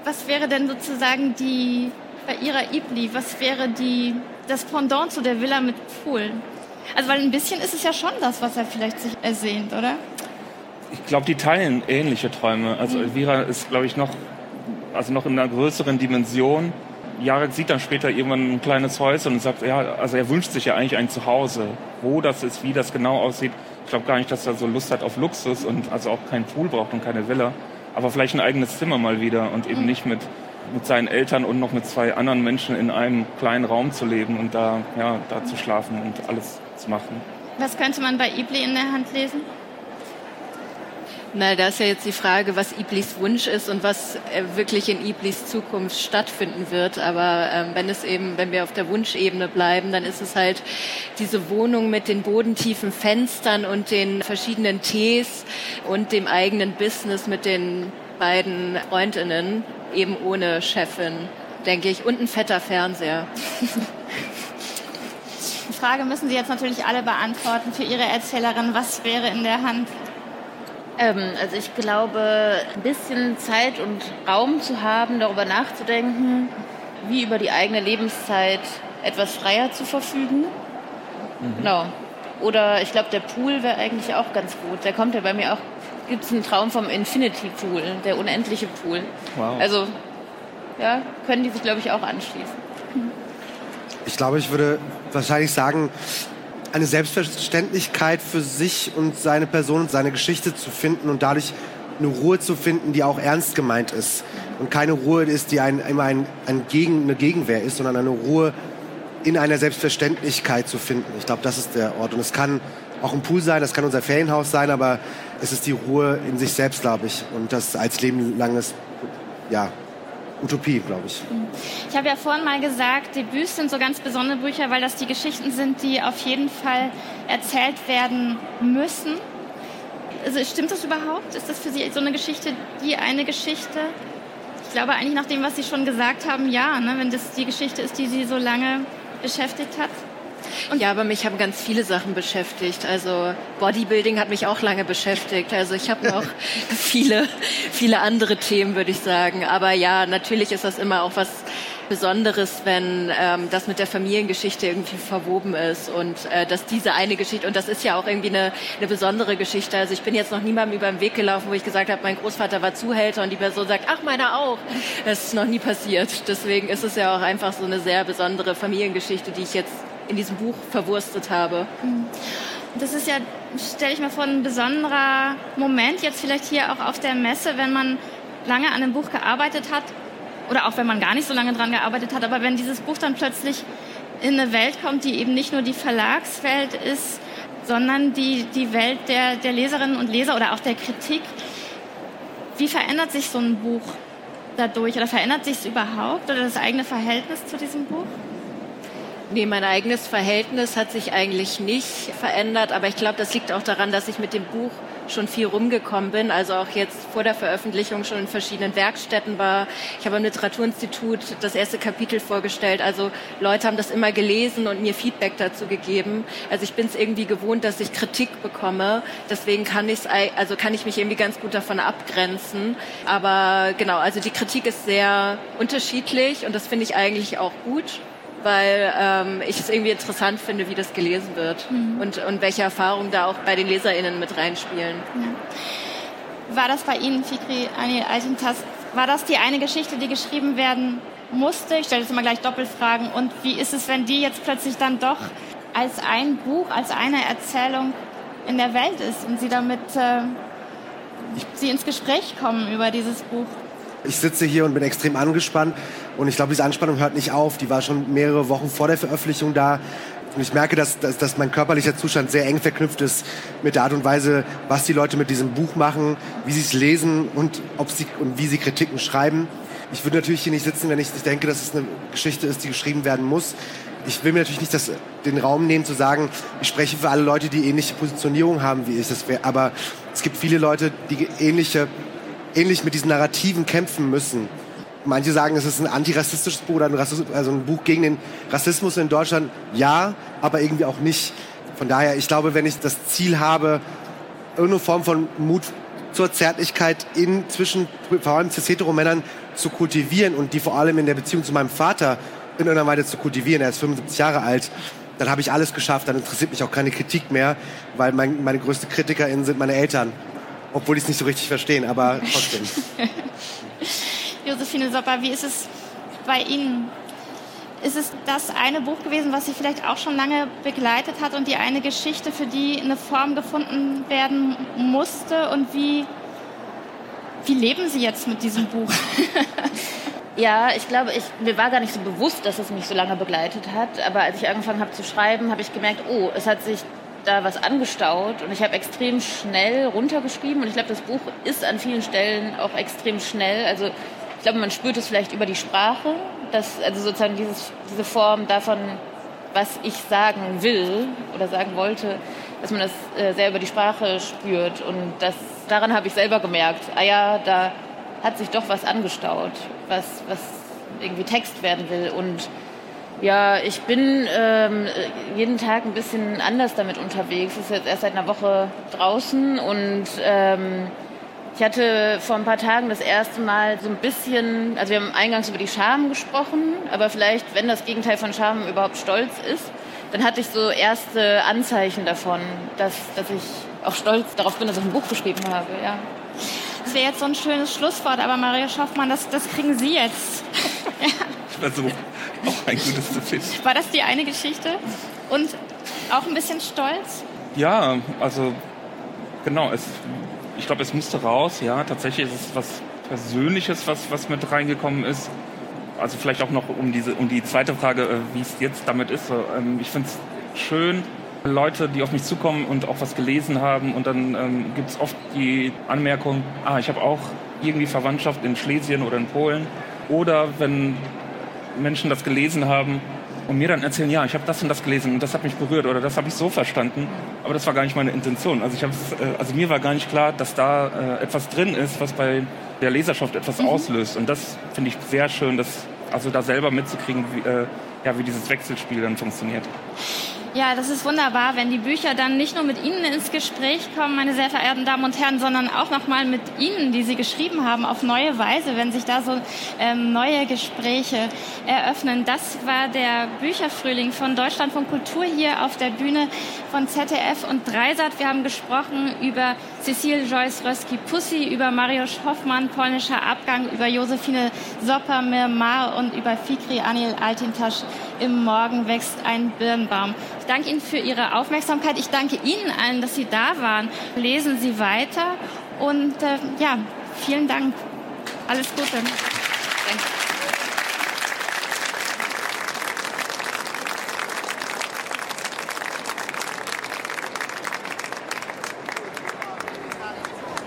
S3: was wäre denn sozusagen die, bei ihrer Ibli, was wäre die, das Pendant zu der Villa mit Pool? Also, weil ein bisschen ist es ja schon das, was er vielleicht sich ersehnt, oder?
S4: ich glaube, die teilen ähnliche Träume. Also Elvira ist, glaube ich, noch, also noch in einer größeren Dimension. Jarek sieht dann später irgendwann ein kleines Häuschen und sagt, ja, also er wünscht sich ja eigentlich ein Zuhause. Wo das ist, wie das genau aussieht. Ich glaube gar nicht, dass er so Lust hat auf Luxus und also auch keinen Pool braucht und keine Villa. Aber vielleicht ein eigenes Zimmer mal wieder und eben nicht mit, mit seinen Eltern und noch mit zwei anderen Menschen in einem kleinen Raum zu leben und da, ja, da zu schlafen und alles zu machen.
S3: Was könnte man bei Ibli in der Hand lesen?
S6: Na, da ist ja jetzt die Frage, was Iblis Wunsch ist und was äh, wirklich in Iblis Zukunft stattfinden wird. Aber ähm, wenn es eben, wenn wir auf der Wunschebene bleiben, dann ist es halt diese Wohnung mit den bodentiefen Fenstern und den verschiedenen Tees und dem eigenen Business mit den beiden Freundinnen, eben ohne Chefin, denke ich, und ein fetter Fernseher.
S3: Die Frage müssen Sie jetzt natürlich alle beantworten für Ihre Erzählerin. Was wäre in der Hand
S7: ähm, also ich glaube, ein bisschen Zeit und Raum zu haben, darüber nachzudenken, wie über die eigene Lebenszeit etwas freier zu verfügen. Mhm. Genau. Oder ich glaube, der Pool wäre eigentlich auch ganz gut. Der kommt ja bei mir auch, gibt es einen Traum vom Infinity Pool, der unendliche Pool. Wow. Also, ja, können die sich, glaube ich, auch anschließen.
S5: Ich glaube, ich würde wahrscheinlich sagen, eine Selbstverständlichkeit für sich und seine Person und seine Geschichte zu finden und dadurch eine Ruhe zu finden, die auch ernst gemeint ist. Und keine Ruhe ist, die ein, immer ein, ein Gegen, eine Gegenwehr ist, sondern eine Ruhe in einer Selbstverständlichkeit zu finden. Ich glaube, das ist der Ort. Und es kann auch ein Pool sein, das kann unser Ferienhaus sein, aber es ist die Ruhe in sich selbst, glaube ich. Und das als lebenlanges ja, Utopie, glaube ich.
S3: Ich habe ja vorhin mal gesagt, Debüts sind so ganz besondere Bücher, weil das die Geschichten sind, die auf jeden Fall erzählt werden müssen. Also stimmt das überhaupt? Ist das für Sie so eine Geschichte, die eine Geschichte? Ich glaube eigentlich nach dem, was Sie schon gesagt haben, ja, ne? wenn das die Geschichte ist, die Sie so lange beschäftigt hat.
S6: Und ja, aber mich haben ganz viele Sachen beschäftigt. Also Bodybuilding hat mich auch lange beschäftigt. Also ich habe noch viele, viele andere Themen, würde ich sagen. Aber ja, natürlich ist das immer auch was Besonderes, wenn ähm, das mit der Familiengeschichte irgendwie verwoben ist und äh, dass diese eine Geschichte, und das ist ja auch irgendwie eine, eine besondere Geschichte. Also ich bin jetzt noch niemandem über den Weg gelaufen, wo ich gesagt habe, mein Großvater war Zuhälter und die Person sagt, ach, meiner auch. Das ist noch nie passiert. Deswegen ist es ja auch einfach so eine sehr besondere Familiengeschichte, die ich jetzt in diesem Buch verwurstet habe.
S3: Das ist ja, stelle ich mir vor, ein besonderer Moment, jetzt vielleicht hier auch auf der Messe, wenn man lange an einem Buch gearbeitet hat oder auch wenn man gar nicht so lange dran gearbeitet hat, aber wenn dieses Buch dann plötzlich in eine Welt kommt, die eben nicht nur die Verlagswelt ist, sondern die, die Welt der, der Leserinnen und Leser oder auch der Kritik. Wie verändert sich so ein Buch dadurch oder verändert sich es überhaupt oder das eigene Verhältnis zu diesem Buch?
S6: Nee, mein eigenes Verhältnis hat sich eigentlich nicht verändert, aber ich glaube, das liegt auch daran, dass ich mit dem Buch schon viel rumgekommen bin. Also auch jetzt vor der Veröffentlichung schon in verschiedenen Werkstätten war. Ich habe am Literaturinstitut das erste Kapitel vorgestellt. Also Leute haben das immer gelesen und mir Feedback dazu gegeben. Also ich bin es irgendwie gewohnt, dass ich Kritik bekomme. Deswegen kann ich also kann ich mich irgendwie ganz gut davon abgrenzen. Aber genau, also die Kritik ist sehr unterschiedlich und das finde ich eigentlich auch gut weil ähm, ich es irgendwie interessant finde, wie das gelesen wird mhm. und, und welche Erfahrungen da auch bei den LeserInnen mit reinspielen.
S3: Ja. War das bei Ihnen, Fikri Anil Altintas, war das die eine Geschichte, die geschrieben werden musste? Ich stelle jetzt immer gleich Doppelfragen. Und wie ist es, wenn die jetzt plötzlich dann doch als ein Buch, als eine Erzählung in der Welt ist und Sie damit äh, Sie ins Gespräch kommen über dieses Buch?
S5: Ich sitze hier und bin extrem angespannt und ich glaube, diese Anspannung hört nicht auf. Die war schon mehrere Wochen vor der Veröffentlichung da. Und ich merke, dass, dass, dass mein körperlicher Zustand sehr eng verknüpft ist mit der Art und Weise, was die Leute mit diesem Buch machen, wie sie es lesen und, ob sie, und wie sie Kritiken schreiben. Ich würde natürlich hier nicht sitzen, wenn ich nicht denke, dass es eine Geschichte ist, die geschrieben werden muss. Ich will mir natürlich nicht das, den Raum nehmen zu sagen, ich spreche für alle Leute, die ähnliche Positionierung haben wie ich. Wär, aber es gibt viele Leute, die ähnliche ähnlich mit diesen Narrativen kämpfen müssen. Manche sagen, es ist ein antirassistisches Buch oder ein, also ein Buch gegen den Rassismus in Deutschland. Ja, aber irgendwie auch nicht. Von daher, ich glaube, wenn ich das Ziel habe, irgendeine Form von Mut zur Zärtlichkeit in zwischen vor allem cis-hetero-Männern zu kultivieren und die vor allem in der Beziehung zu meinem Vater in irgendeiner Weise zu kultivieren, er ist 75 Jahre alt, dann habe ich alles geschafft, dann interessiert mich auch keine Kritik mehr, weil mein, meine größte KritikerInnen sind meine Eltern obwohl ich es nicht so richtig verstehen, aber trotzdem.
S3: Josephine Sopper, wie ist es bei Ihnen? Ist es das eine Buch gewesen, was Sie vielleicht auch schon lange begleitet hat und die eine Geschichte, für die eine Form gefunden werden musste? Und wie, wie leben Sie jetzt mit diesem Buch?
S7: Ja, ich glaube, ich, mir war gar nicht so bewusst, dass es mich so lange begleitet hat. Aber als ich angefangen habe zu schreiben, habe ich gemerkt, oh, es hat sich da was angestaut und ich habe extrem schnell runtergeschrieben und ich glaube, das Buch ist an vielen Stellen auch extrem schnell. Also ich glaube, man spürt es vielleicht über die Sprache, dass also sozusagen dieses, diese Form davon, was ich sagen will oder sagen wollte, dass man das äh, sehr über die Sprache spürt und das daran habe ich selber gemerkt. Ah ja, da hat sich doch was angestaut, was was irgendwie Text werden will und ja, ich bin ähm, jeden Tag ein bisschen anders damit unterwegs. Ich ist jetzt erst seit einer Woche draußen und ähm, ich hatte vor ein paar Tagen das erste Mal so ein bisschen, also wir haben eingangs über die Scham gesprochen, aber vielleicht, wenn das Gegenteil von Scham überhaupt Stolz ist, dann hatte ich so erste Anzeichen davon, dass, dass ich auch stolz darauf bin, dass ich ein Buch geschrieben habe. Ja.
S3: Das wäre jetzt so ein schönes Schlusswort, aber Maria Schaffmann, das, das kriegen Sie jetzt.
S4: ja. Ich versuche auch ein gutes zu finden.
S3: War das die eine Geschichte? Und auch ein bisschen stolz?
S4: Ja, also genau. Es, ich glaube, es musste raus. Ja, tatsächlich ist es was Persönliches, was, was mit reingekommen ist. Also vielleicht auch noch um diese um die zweite Frage, äh, wie es jetzt damit ist. Ähm, ich finde es schön, Leute, die auf mich zukommen und auch was gelesen haben. Und dann ähm, gibt es oft die Anmerkung, ah, ich habe auch irgendwie Verwandtschaft in Schlesien oder in Polen. Oder wenn Menschen das gelesen haben und mir dann erzählen, ja, ich habe das und das gelesen und das hat mich berührt oder das habe ich so verstanden, aber das war gar nicht meine Intention. Also, ich äh, also mir war gar nicht klar, dass da äh, etwas drin ist, was bei der Leserschaft etwas mhm. auslöst. Und das finde ich sehr schön, das also da selber mitzukriegen, wie, äh, ja, wie dieses Wechselspiel dann funktioniert.
S3: Ja, das ist wunderbar, wenn die Bücher dann nicht nur mit Ihnen ins Gespräch kommen, meine sehr verehrten Damen und Herren, sondern auch nochmal mit Ihnen, die Sie geschrieben haben, auf neue Weise, wenn sich da so ähm, neue Gespräche eröffnen. Das war der Bücherfrühling von Deutschland von Kultur hier auf der Bühne von ZDF und Dreisat. Wir haben gesprochen über Cecile Joyce Röski-Pussy, über Mariusz Hoffmann, polnischer Abgang, über Josephine Sopper-Mirmar und über Fikri Anil Altintasch. Im Morgen wächst ein Birnbaum. Ich danke Ihnen für Ihre Aufmerksamkeit. Ich danke Ihnen allen, dass Sie da waren. Lesen Sie weiter und äh, ja, vielen Dank. Alles Gute. Danke.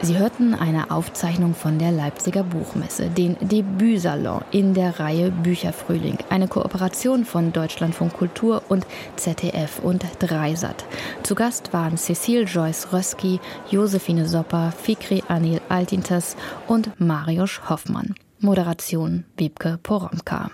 S2: Sie hörten eine Aufzeichnung von der Leipziger Buchmesse, den Debütsalon in der Reihe Bücherfrühling, eine Kooperation von Deutschlandfunk Kultur und ZDF und Dreisat. Zu Gast waren Cecile Joyce Röski, Josephine Sopper, Fikri Anil Altintas und Mariusz Hoffmann. Moderation Wiebke Poromka.